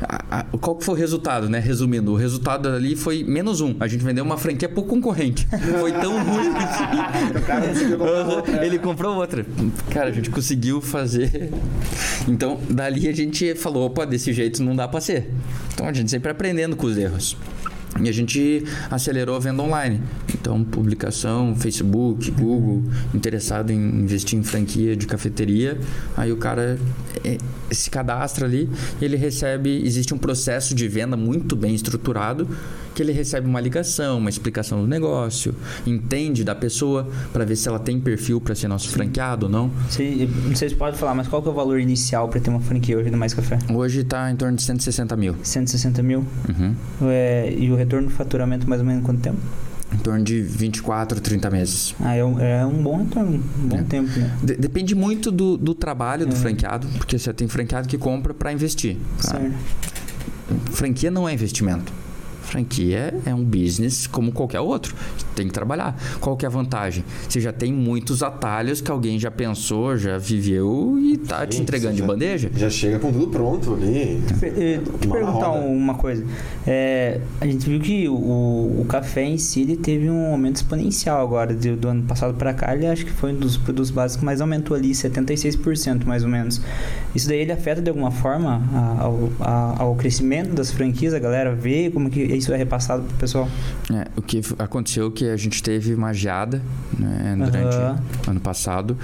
A, a, qual que foi o resultado, né? Resumindo, o resultado ali foi menos um. A gente vendeu uma franquia por concorrente. <laughs> Foi tão ruim que... o cara <laughs> conseguiu comprar outra. Ele comprou outra. Cara, a gente conseguiu fazer. <laughs> Então, dali a gente falou: opa, desse jeito não dá pra ser. Então a gente sempre aprendendo com os erros. E a gente acelerou a venda online. Então, publicação, Facebook, Google, interessado em investir em franquia de cafeteria. Aí o cara é, se cadastra ali e ele recebe. Existe um processo de venda muito bem estruturado que ele recebe uma ligação, uma explicação do negócio, entende da pessoa para ver se ela tem perfil para ser nosso Sim. franqueado ou não. Sim, não sei se pode falar, mas qual que é o valor inicial para ter uma franquia hoje do Mais Café? Hoje está em torno de 160 mil. 160 mil? Uhum. É, e o retorno do faturamento mais ou menos quanto tempo? Em torno de 24, 30 meses. Ah, é um, é um bom retorno, um bom é. tempo, né? De, depende muito do, do trabalho do é. franqueado, porque você tem franqueado que compra para investir. Tá? Certo. Franquia não é investimento. Franquia é um business como qualquer outro. Tem que trabalhar. Qual que é a vantagem? Você já tem muitos atalhos que alguém já pensou, já viveu e tá Sim, te entregando de bandeja. Já chega com tudo pronto ali. Te, te perguntar roda. uma coisa. É, a gente viu que o, o café em si ele teve um aumento exponencial agora do, do ano passado para cá. Ele acho que foi um dos produtos básicos que mais aumentou ali, 76% mais ou menos. Isso daí ele afeta de alguma forma ao, ao, ao crescimento das franquias? A galera vê como que isso é repassado pro pessoal? É, o que aconteceu é que a gente teve uma geada né, durante uhum. ano passado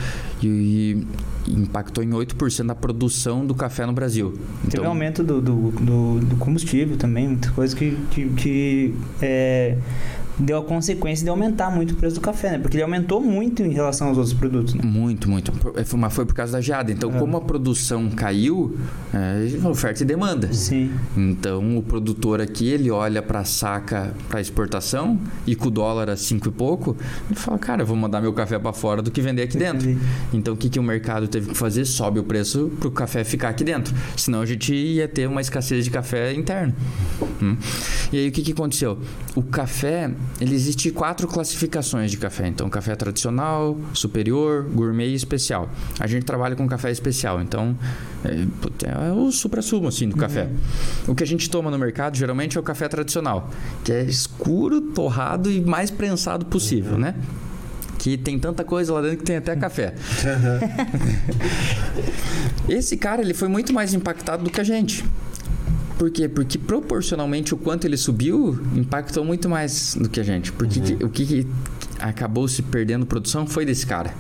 e, e impactou em 8% da produção do café no Brasil. Teve então, um aumento do, do, do, do combustível também, muitas coisas que, que, que é, deu a consequência de aumentar muito o preço do café, né? Porque ele aumentou muito em relação aos outros produtos, né? Muito, muito. É, mas foi por causa da geada. Então, é. como a produção caiu, é, oferta e demanda. Sim. Então, o produtor aqui, ele olha para a saca para exportação e com o dólar a cinco e pouco, ele fala, cara, eu vou mandar meu café para fora do que vender aqui dentro. Então, o que, que o mercado teve que fazer? Sobe o preço para o café ficar aqui dentro. Senão, a gente ia ter uma escassez de café interno. Hum. E aí, o que, que aconteceu? O café ele existe quatro classificações de café. Então, café tradicional, superior, gourmet e especial. A gente trabalha com café especial, então é, é o supra-sumo assim do uhum. café. O que a gente toma no mercado geralmente é o café tradicional, que é escuro, torrado e mais prensado possível, uhum. né? que tem tanta coisa lá dentro que tem até café. <laughs> Esse cara ele foi muito mais impactado do que a gente. Por quê? Porque proporcionalmente o quanto ele subiu impactou muito mais do que a gente. Porque uhum. que, o que, que acabou se perdendo produção foi desse cara.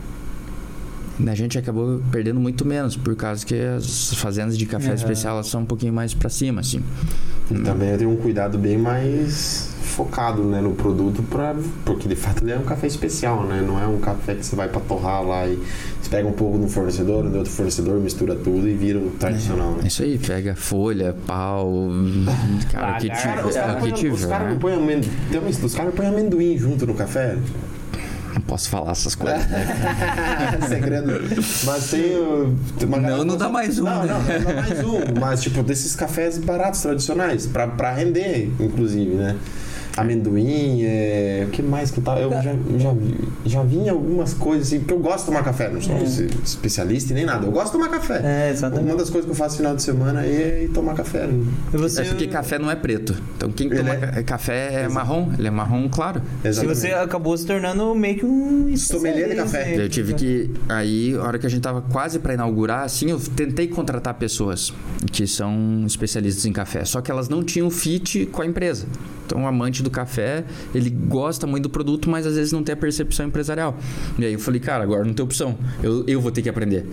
A gente acabou perdendo muito menos, por causa que as fazendas de café Uhum. especial elas são um pouquinho mais pra cima, assim. E também tem um cuidado bem mais focado né, no produto, pra, porque de fato ele é um café especial, né? Não é um café que você vai pra torrar lá e você pega um pouco de um fornecedor, de outro fornecedor, mistura tudo e vira o tradicional, É né? isso aí, pega folha, pau, <laughs> cara, o que Lagarto, tiver. Os caras o que põem- os tiver, caras né? não põem amendoim. Os caras põem amendoim junto no café. Não posso falar essas coisas. <laughs> Segredo. Mas tem. tem uma Não, galera- não dá mais um, Não, né? não, não dá mais um. Mas, tipo, desses cafés baratos, tradicionais, pra, pra render, inclusive, né? Amendoim, é... o que mais que tá? Eu já, já, já vi em algumas coisas assim, porque eu gosto de tomar café, não sou É. especialista e nem nada. Eu gosto de tomar café. É, exatamente. Uma das coisas que eu faço no final de semana é ir tomar café. né? E você, É porque café não é preto. Então quem Ele toma é- ca- café é marrom, ele é marrom claro. se Exatamente. você acabou se tornando meio que um Sommelier de café. especialista, Eu tive que. Aí, a hora que a gente tava quase pra inaugurar, assim, eu tentei contratar pessoas que são especialistas em café. Só que elas não tinham fit com a empresa. Então, o amante do café, ele gosta muito do produto, mas às vezes não tem a percepção empresarial. E aí eu falei, cara, agora não tem opção. Eu, eu vou ter que aprender.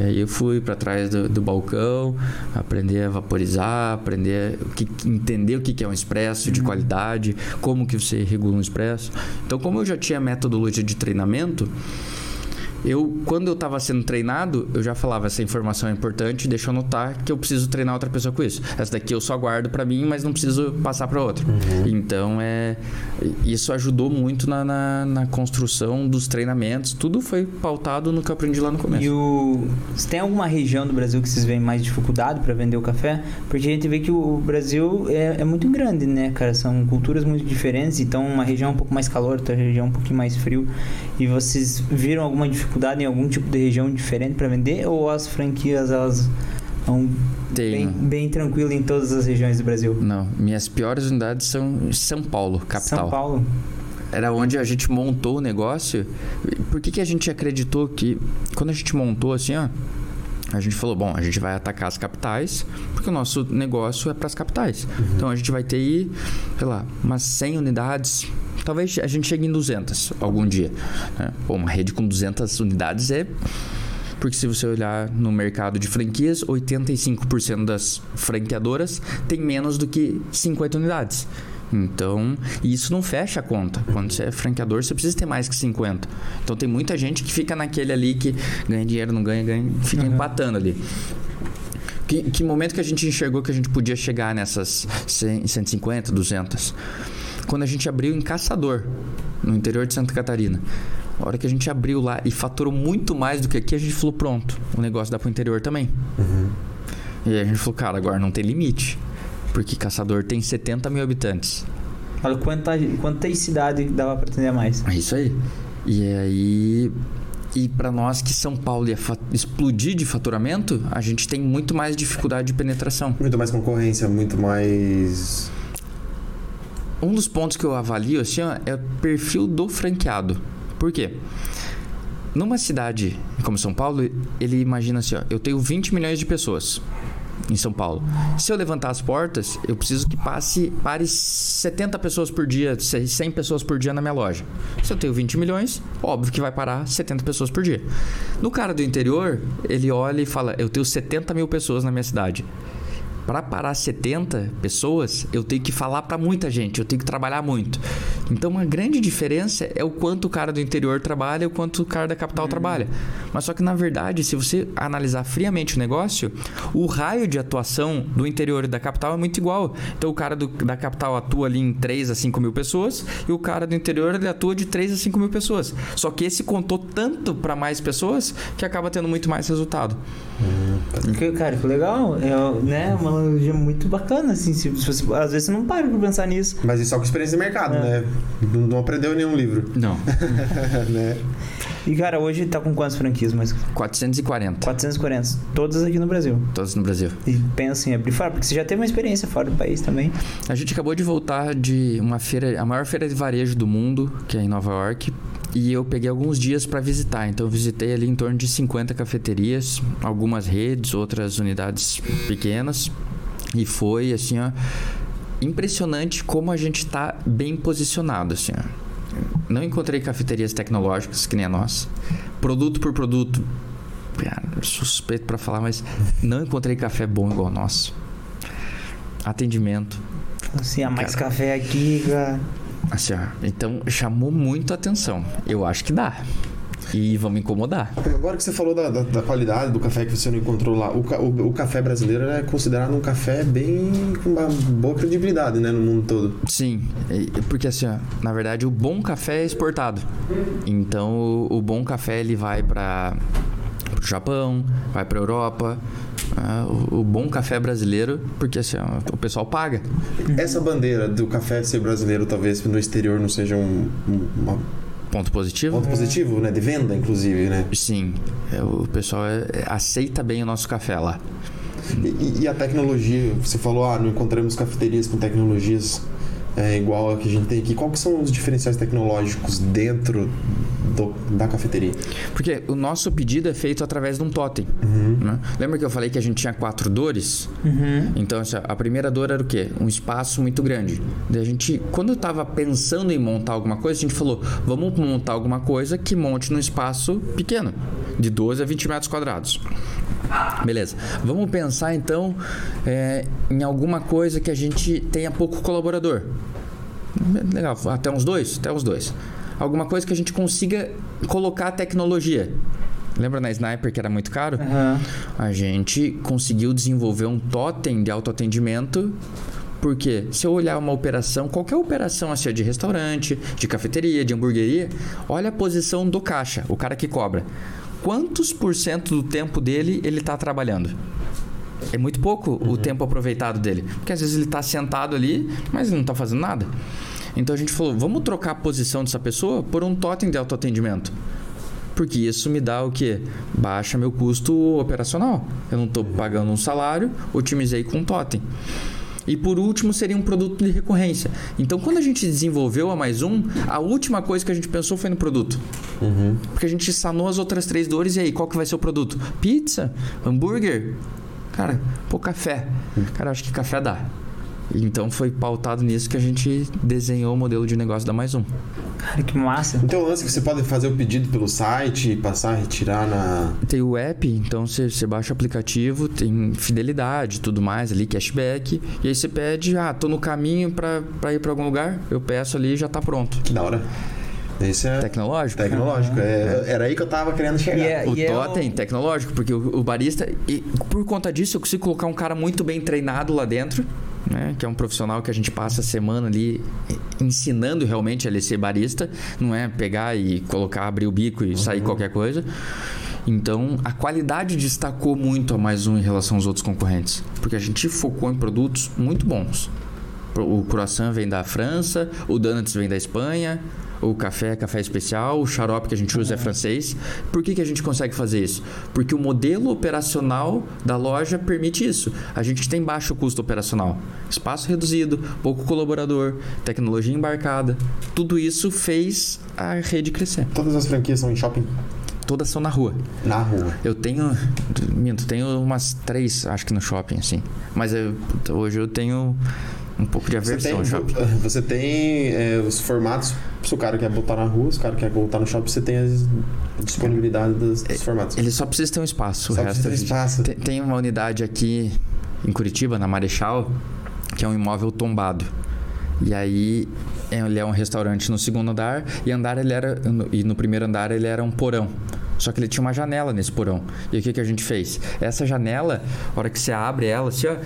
E aí eu fui pra trás do, do balcão, aprender a vaporizar, aprender o que, entender o que que é um expresso de qualidade, como que você regula um expresso. Então, como eu já tinha metodologia de treinamento, eu, quando eu estava sendo treinado, eu já falava essa informação é importante, deixa eu anotar que eu preciso treinar outra pessoa com isso. Essa daqui eu só guardo para mim, mas não preciso passar para outra. Então é isso ajudou muito na, na, na construção dos treinamentos. Tudo foi pautado no que eu aprendi lá no começo. E o... Você tem alguma região do Brasil que vocês veem mais dificuldade para vender o café? Porque a gente vê que o Brasil é, é muito grande, né, cara? São culturas muito diferentes, então uma região um pouco mais calor, outra região um pouquinho mais frio. E vocês viram alguma dificuldade em algum tipo de região diferente para vender? Ou as franquias, elas são bem, bem tranquilas em todas as regiões do Brasil? Não, minhas piores unidades são São Paulo, capital. São Paulo. era onde a gente montou o negócio. Por que, que a gente acreditou que quando a gente montou assim, ó, a gente falou, bom, a gente vai atacar as capitais, porque o nosso negócio é para as capitais. Então a gente vai ter aí, sei lá, umas 100 unidades. Talvez a gente chegue em 200 algum dia. né? Pô, uma rede com 200 unidades é porque se você olhar no mercado de franquias, 85% das franqueadoras tem menos do que 50 unidades. Então, isso não fecha a conta. Quando você é franqueador, você precisa ter mais que 50. Então, tem muita gente que fica naquele ali que ganha dinheiro, não ganha, ganha, fica empatando ali. Que, que momento que a gente enxergou que a gente podia chegar nessas 100, 150, 200? Quando a gente abriu em Caçador, no interior de Santa Catarina. A hora que a gente abriu lá e faturou muito mais do que aqui, a gente falou: pronto, o negócio dá pro interior também. E aí a gente falou: cara, agora não tem limite. Porque Caçador tem 70 mil habitantes. Olha quanta, quantas cidades dava para atender mais. É isso aí. E aí. E para nós que São Paulo ia explodir de faturamento, a gente tem muito mais dificuldade de penetração. Muito mais concorrência, muito mais. Um dos pontos que eu avalio assim, ó, é o perfil do franqueado. Por quê? Numa cidade como São Paulo, ele imagina assim, ó, eu tenho 20 milhões de pessoas em São Paulo. Se eu levantar as portas, eu preciso que passe pare 70 pessoas por dia, 100 pessoas por dia na minha loja. Se eu tenho 20 milhões, óbvio que vai parar 70 pessoas por dia. No cara do interior, ele olha e fala: Eu tenho 70 mil pessoas na minha cidade. Para parar 70 pessoas, eu tenho que falar para muita gente, eu tenho que trabalhar muito. Então, uma grande diferença é o quanto o cara do interior trabalha e o quanto o cara da capital trabalha. Mas só que, na verdade, se você analisar friamente o negócio, o raio de atuação do interior e da capital é muito igual. Então, o cara do- da capital atua ali em 3 a 5 mil pessoas e o cara do interior ele atua de 3 a 5 mil pessoas. Só que esse contou tanto para mais pessoas que acaba tendo muito mais resultado. Que, cara, que legal. É né, uma analogia muito bacana, assim. Se, se você, às vezes você não para pra pensar nisso. Mas isso só com experiência de mercado, É. né? Não, não aprendeu nenhum livro. Não. <laughs> né? E, cara, hoje tá com quantas franquias? Mas 440. 440. Todas aqui no Brasil. Todos no Brasil. E pensa em abrir fora, porque você já teve uma experiência fora do país também. A gente acabou de voltar de uma feira, a maior feira de varejo do mundo, que é em Nova York, e eu peguei alguns dias para visitar. Então eu visitei ali em torno de 50 cafeterias, algumas redes, outras unidades pequenas, e foi assim, ó, impressionante como a gente está bem posicionado, assim, ó. Não encontrei cafeterias tecnológicas que nem a nossa, produto por produto. Cara, suspeito pra falar, mas não encontrei café bom igual o nosso. Atendimento. Assim, a mais Cara. café aqui, cara. Assim, ó, então chamou muito a atenção. Eu acho que dá. E vamos incomodar. Agora que você falou da, da- da qualidade do café que você não encontrou lá, o, ca- o- o café brasileiro é considerado um café bem com uma boa credibilidade, né, no mundo todo. Sim, porque assim, ó, na verdade o bom café é exportado. Então o, o bom café ele vai para o Japão, vai para Europa. Ah, o, o bom café brasileiro, porque assim, o pessoal paga. Essa bandeira do café ser brasileiro talvez no exterior não seja um, um uma- Ponto positivo? ponto positivo, né, de venda inclusive, né? Sim, é, o pessoal é- é- aceita bem o nosso café lá. E, e a tecnologia, você falou, ah, não encontramos cafeterias com tecnologias é, igual a que a gente tem aqui. Qual que são os diferenciais tecnológicos dentro do- da cafeteria? Porque o nosso pedido é feito através de um totem. né? Lembra que eu falei que a gente tinha quatro dores? Uhum. Então, assim, a primeira dor era o quê? Um espaço muito grande. Daí a gente, quando eu tava pensando em montar alguma coisa, a gente falou: vamos montar alguma coisa que monte num espaço pequeno, de 12 a 20 metros quadrados. Beleza. Vamos pensar então é, em alguma coisa que a gente tenha pouco colaborador. Legal, até uns dois? Até uns dois. Alguma coisa que a gente consiga colocar tecnologia. Lembra na Sniper que era muito caro? Aham. A gente conseguiu desenvolver um totem de autoatendimento. Porque se eu olhar uma operação, qualquer operação assim, de restaurante, de cafeteria, de hamburgueria, olha a posição do caixa, o cara que cobra. Quantos por cento do tempo dele ele está trabalhando? É muito pouco o tempo aproveitado dele. Porque às vezes ele está sentado ali, mas ele não está fazendo nada. Então a gente falou, vamos trocar a posição dessa pessoa por um totem de autoatendimento. Porque isso me dá o quê? Baixa meu custo operacional. Eu não estou pagando um salário, otimizei com um totem. E por último, seria um produto de recorrência. Então, quando a gente desenvolveu a mais um, a última coisa que a gente pensou foi no produto. Porque a gente sanou as outras três dores e aí, qual que vai ser o produto? Pizza? Hambúrguer? Cara, pô, café. Cara, acho que café dá. Então foi pautado nisso que a gente desenhou o modelo de negócio da mais um. Cara, que massa. Então, o lance que você pode fazer o pedido pelo site, passar, retirar na. Tem o app, então você, você baixa o aplicativo, tem fidelidade, tudo mais ali, cashback. E aí você pede, ah, tô no caminho pra, pra ir pra algum lugar, eu peço ali e já tá pronto. Que da hora. Esse é Tecnológico? tecnológico. É, era aí que eu tava querendo chegar. E é- O e é totem, tecnológico, porque o, o barista, e por conta disso, eu consigo colocar um cara muito bem treinado lá dentro, né? Que é um profissional que a gente passa a semana ali ensinando realmente a ele ser barista, não é pegar e colocar, abrir o bico e sair qualquer coisa. Então, a qualidade destacou muito a mais um em relação aos outros concorrentes, porque a gente focou em produtos muito bons. O croissant vem da França, o donuts vem da Espanha, o café é café especial, o xarope que a gente usa é francês. Por que, que a gente consegue fazer isso? Porque o modelo operacional da loja permite isso. A gente tem baixo custo operacional, espaço reduzido, pouco colaborador, tecnologia embarcada. Tudo isso fez a rede crescer. Todas as franquias são em shopping Todas são na rua. na rua. Eu tenho. Minto, tenho umas três, acho que no shopping, assim. Mas eu- hoje eu tenho um pouco de Você aversão tem, ao shopping. você tem é, os formatos. Se o cara quer botar na rua, se o cara quer botar no shopping, você tem a disponibilidade dos, dos formatos. Ele só precisa ter um espaço. Só o resto precisa ter é- espaço. Tem, tem uma unidade aqui em Curitiba, na Marechal, que é um imóvel tombado. E aí ele é um restaurante no segundo andar e andar ele era e no primeiro andar ele era um porão. Só que ele tinha uma janela nesse porão. E o que, que a gente fez? Essa janela, a hora que você abre ela, assim, ó,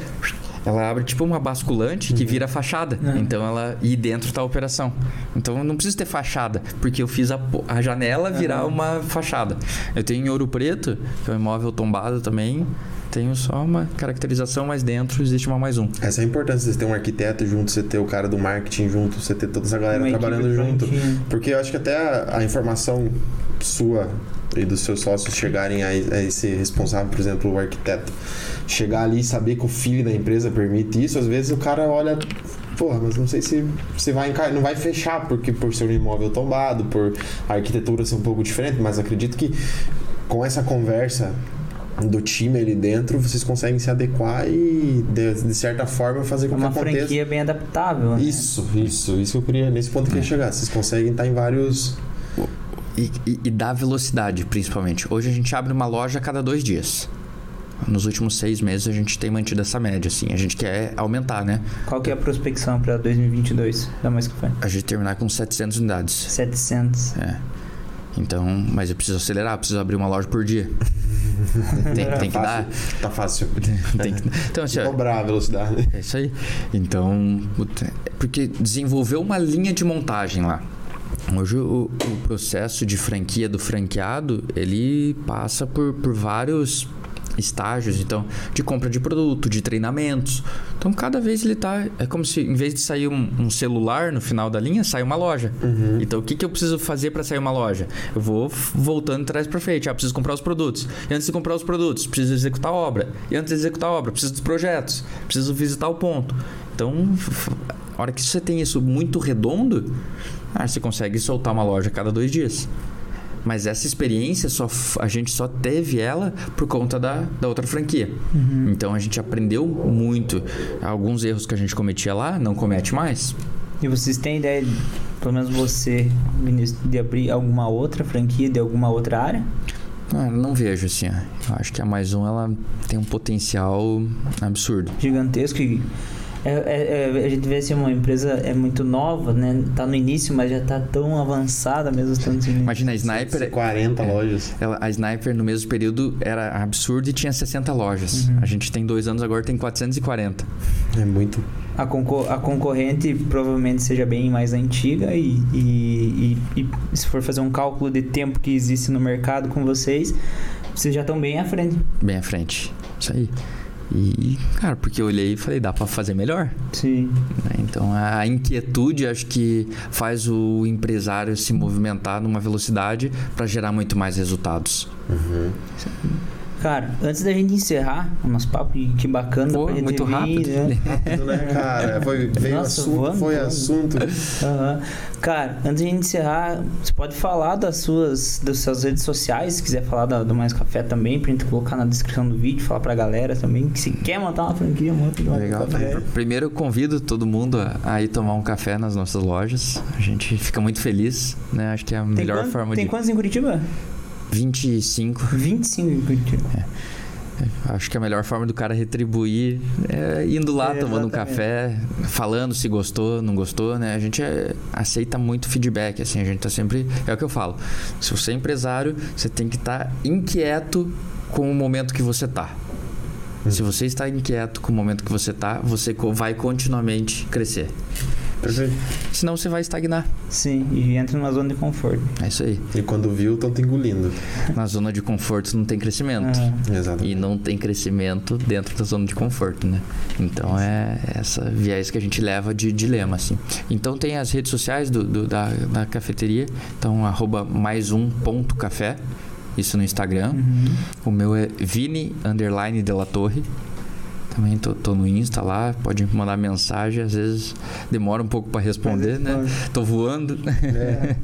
ela abre tipo uma basculante que vira fachada. Então ela. E dentro tá a operação. Então eu não preciso ter fachada, porque eu fiz a, a janela virar uma fachada. Eu tenho em ouro preto, que é um imóvel tombado também. Tenho só uma caracterização, mas dentro existe uma mais um. Essa é a importância, você ter um arquiteto junto, você ter o cara do marketing junto, você ter toda essa galera Uma trabalhando junto. prontinha. Porque eu acho que até a, a informação sua e dos seus sócios chegarem a, a esse responsável, por exemplo, o arquiteto, chegar ali e saber que o filho da empresa permite isso, às vezes o cara olha. Porra, mas não sei se você vai encar... não vai fechar porque por ser um imóvel tombado, por a arquitetura ser um pouco diferente, mas acredito que com essa conversa do time ali dentro, vocês conseguem se adequar e de, de certa forma fazer É com que uma aconteça. franquia bem adaptável. né? Isso, isso, isso que eu queria, nesse ponto que eu É. queria chegar. Vocês conseguem estar em vários. E, e, e dá velocidade, principalmente. Hoje a gente abre uma loja a cada dois dias. Nos últimos seis meses a gente tem mantido essa média, assim. A gente quer aumentar, né? Qual que é a prospecção pra 2022 da Mais Café? A gente terminar com 700 unidades. 700. É. Então, mas eu preciso acelerar, preciso abrir uma loja por dia. <laughs> tem, tem que tá dar. fácil. Tá fácil. <laughs> Tem que- Então, assim, Dobrar a velocidade. É isso aí. Então, porque desenvolveu uma linha de montagem lá. Hoje o, o processo de franquia do franqueado, ele passa por, por vários estágios, então, de compra de produto, de treinamentos. Então, cada vez ele tá... É como se, em vez de sair um, um celular no final da linha, sai uma loja. Então, o que, que eu preciso fazer para sair uma loja? Eu vou voltando de trás para frente. Ah, preciso comprar os produtos. E antes de comprar os produtos, preciso executar a obra. E antes de executar a obra, preciso dos projetos. Preciso visitar o ponto. Então, a hora que você tem isso muito redondo, ah, você consegue soltar uma loja a cada dois dias. Mas essa experiência só a gente só teve ela por conta da, da outra franquia. Então a gente aprendeu muito. Alguns erros que a gente cometia lá, não comete mais. E vocês têm ideia, de, pelo menos você, Vinícius, de abrir alguma outra franquia de alguma outra área? Ah, não vejo assim. Eu acho que a mais um ela tem um potencial absurdo. Gigantesco e. É, é- é- a gente vê assim, uma empresa é muito nova, né? Tá no início, mas já tá tão avançada mesmo no início. Imagina a Sniper. 40 lojas. Ela, a Sniper no mesmo período era absurdo e tinha 60 lojas. Uhum. A gente tem dois anos agora tem 440. É muito. A, concor- a concorrente provavelmente seja bem mais antiga e, e, e- e se for fazer um cálculo de tempo que existe no mercado com vocês, vocês já estão bem à frente. Bem à frente. Isso aí. E, cara, porque eu olhei e falei, dá pra fazer melhor. Sim. né? Então a inquietude acho que faz o empresário se movimentar numa velocidade para gerar muito mais resultados. Uhum. Cara, antes da gente encerrar o nosso papo, que bacana Pô, muito vir, rápido. né? Rápido, né, cara? Foi, veio Nossa, assunto, voando, foi voando. assunto. Aham. Cara, antes de a gente encerrar, você pode falar das suas, das suas redes sociais, se quiser falar da- do Mais Café também, pra gente colocar na descrição do vídeo, falar pra galera também, que se quer montar uma franquia, monta Mais Legal. Café. Primeiro eu convido todo mundo a, a ir tomar um café nas nossas lojas. A gente fica muito feliz, né? Acho que é a Tem, melhor quanto- forma tem de quantos em Curitiba? 25. 25 em Curitiba. Acho que a melhor forma do cara retribuir é indo lá, É, tomando um café, falando se gostou, não gostou, né? A gente é- aceita muito feedback, assim, a gente tá sempre. É o que eu falo. Se você é empresário, você tem que estar inquieto com o momento que você tá. Se você está inquieto com o momento que você tá, você vai continuamente crescer. Perfeito. Senão você vai estagnar. Sim, e entra numa zona de conforto. É isso aí. E quando viu, estão te engolindo. Na zona de conforto não tem crescimento. Aham. Exato. E não tem crescimento dentro da zona de conforto, né? Então é essa viés que a gente leva de dilema, assim. Então tem as redes sociais do, do- da, da cafeteria. Então, arroba mais um ponto café. Isso no Instagram. Uhum. O meu é Vini Underline de la Torre. Também tô, tô no Insta lá, pode mandar mensagem, às vezes demora um pouco para responder, né? Tô voando. É.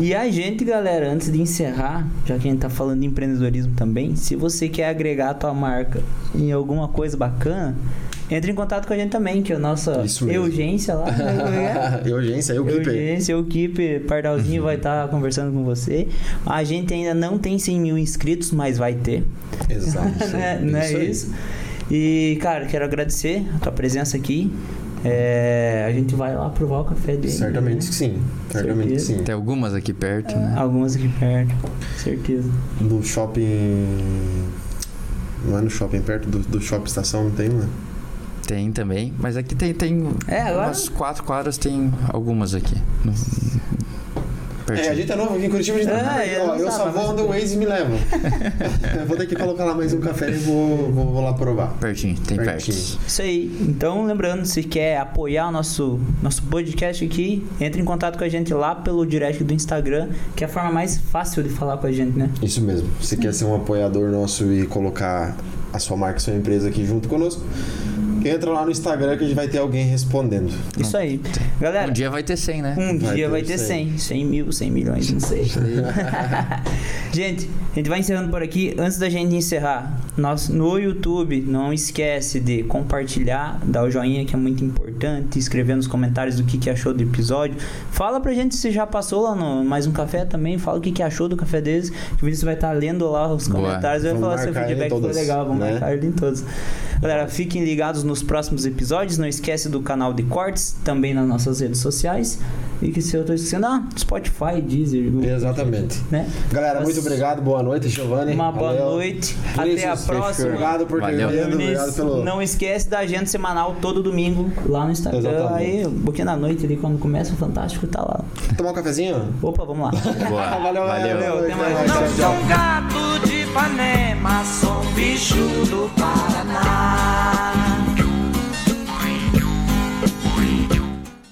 E a gente, galera, antes de encerrar, já que a gente tá falando de empreendedorismo também, se você quer agregar a tua marca em alguma coisa bacana, entre em contato com a gente também, que é a nossa Isso. Eugência lá. né? É que é? <laughs> Urgência, eu que Eugência, o Keep Pardalzinho vai estar conversando com você. A gente ainda não tem 100 mil inscritos, mas vai ter. Exato. não <laughs> é, não é isso? E, cara, quero agradecer a tua presença aqui. É, a gente vai lá provar o café dele. Certamente que sim. Certamente que sim. Tem algumas aqui perto, né? né? Algumas aqui perto, certeza. Do shopping. Não é no shopping perto do, do shopping estação, não tem, né? Tem também, mas aqui tem, tem É, agora- umas quatro quadras, tem algumas aqui. No, É, pertinho. a gente é novo aqui em Curitiba, a gente É, tá eu ó, não Eu só vou onde o Waze me leva. <laughs> eu vou ter que colocar lá mais um café e vou, vou, vou lá provar. Pertinho, tem Pertinho. perto. Isso aí. Então, lembrando, se quer apoiar o nosso, nosso podcast aqui, entre em contato com a gente lá pelo direct do Instagram, que é a forma mais fácil de falar com a gente, né? Isso mesmo. Se quer ser um apoiador nosso e colocar a sua marca, sua empresa aqui junto conosco, Entra lá no Instagram que a gente vai ter alguém respondendo. Isso aí. Galera, Um dia vai ter 100, né? Um Vai dia ter vai ter 100. 100, 100 mil, 100 milhões, não sei. <laughs> gente, a gente vai encerrando por aqui. Antes da gente encerrar, nós, no YouTube, não esquece de compartilhar, dar o joinha que é muito importante, escrever nos comentários o que, que achou do episódio. Fala pra gente se já passou lá no Mais Um Café também, fala o que, que achou do café deles. Que o Vinícius vai estar lendo lá os Boa. comentários e vai Vamos falar se o marcar ele em feedback foi legal. Vamos né? marcar ele em todos. Galera, fiquem ligados nos próximos episódios. Não esquece do canal de cortes, também nas nossas redes sociais. E que se eu tô esquecendo, ah, Spotify, Deezer, Exatamente. né? Galera, muito obrigado. Boa noite, Giovanni. Uma boa Valeu. noite. Vinícius, Até a próxima. Obrigado por ter vindo. Obrigado pelo. Não esquece da agenda semanal todo domingo lá no Instagram. Exatamente. Aí, um pouquinho da noite ali, quando começa o Fantástico, tá lá. Tomar um cafezinho? Opa, vamos lá. Boa. <laughs> Valeu, Valeu. valeu. Até mais. Não sou um gato de Ipanema, sou um bicho do pau.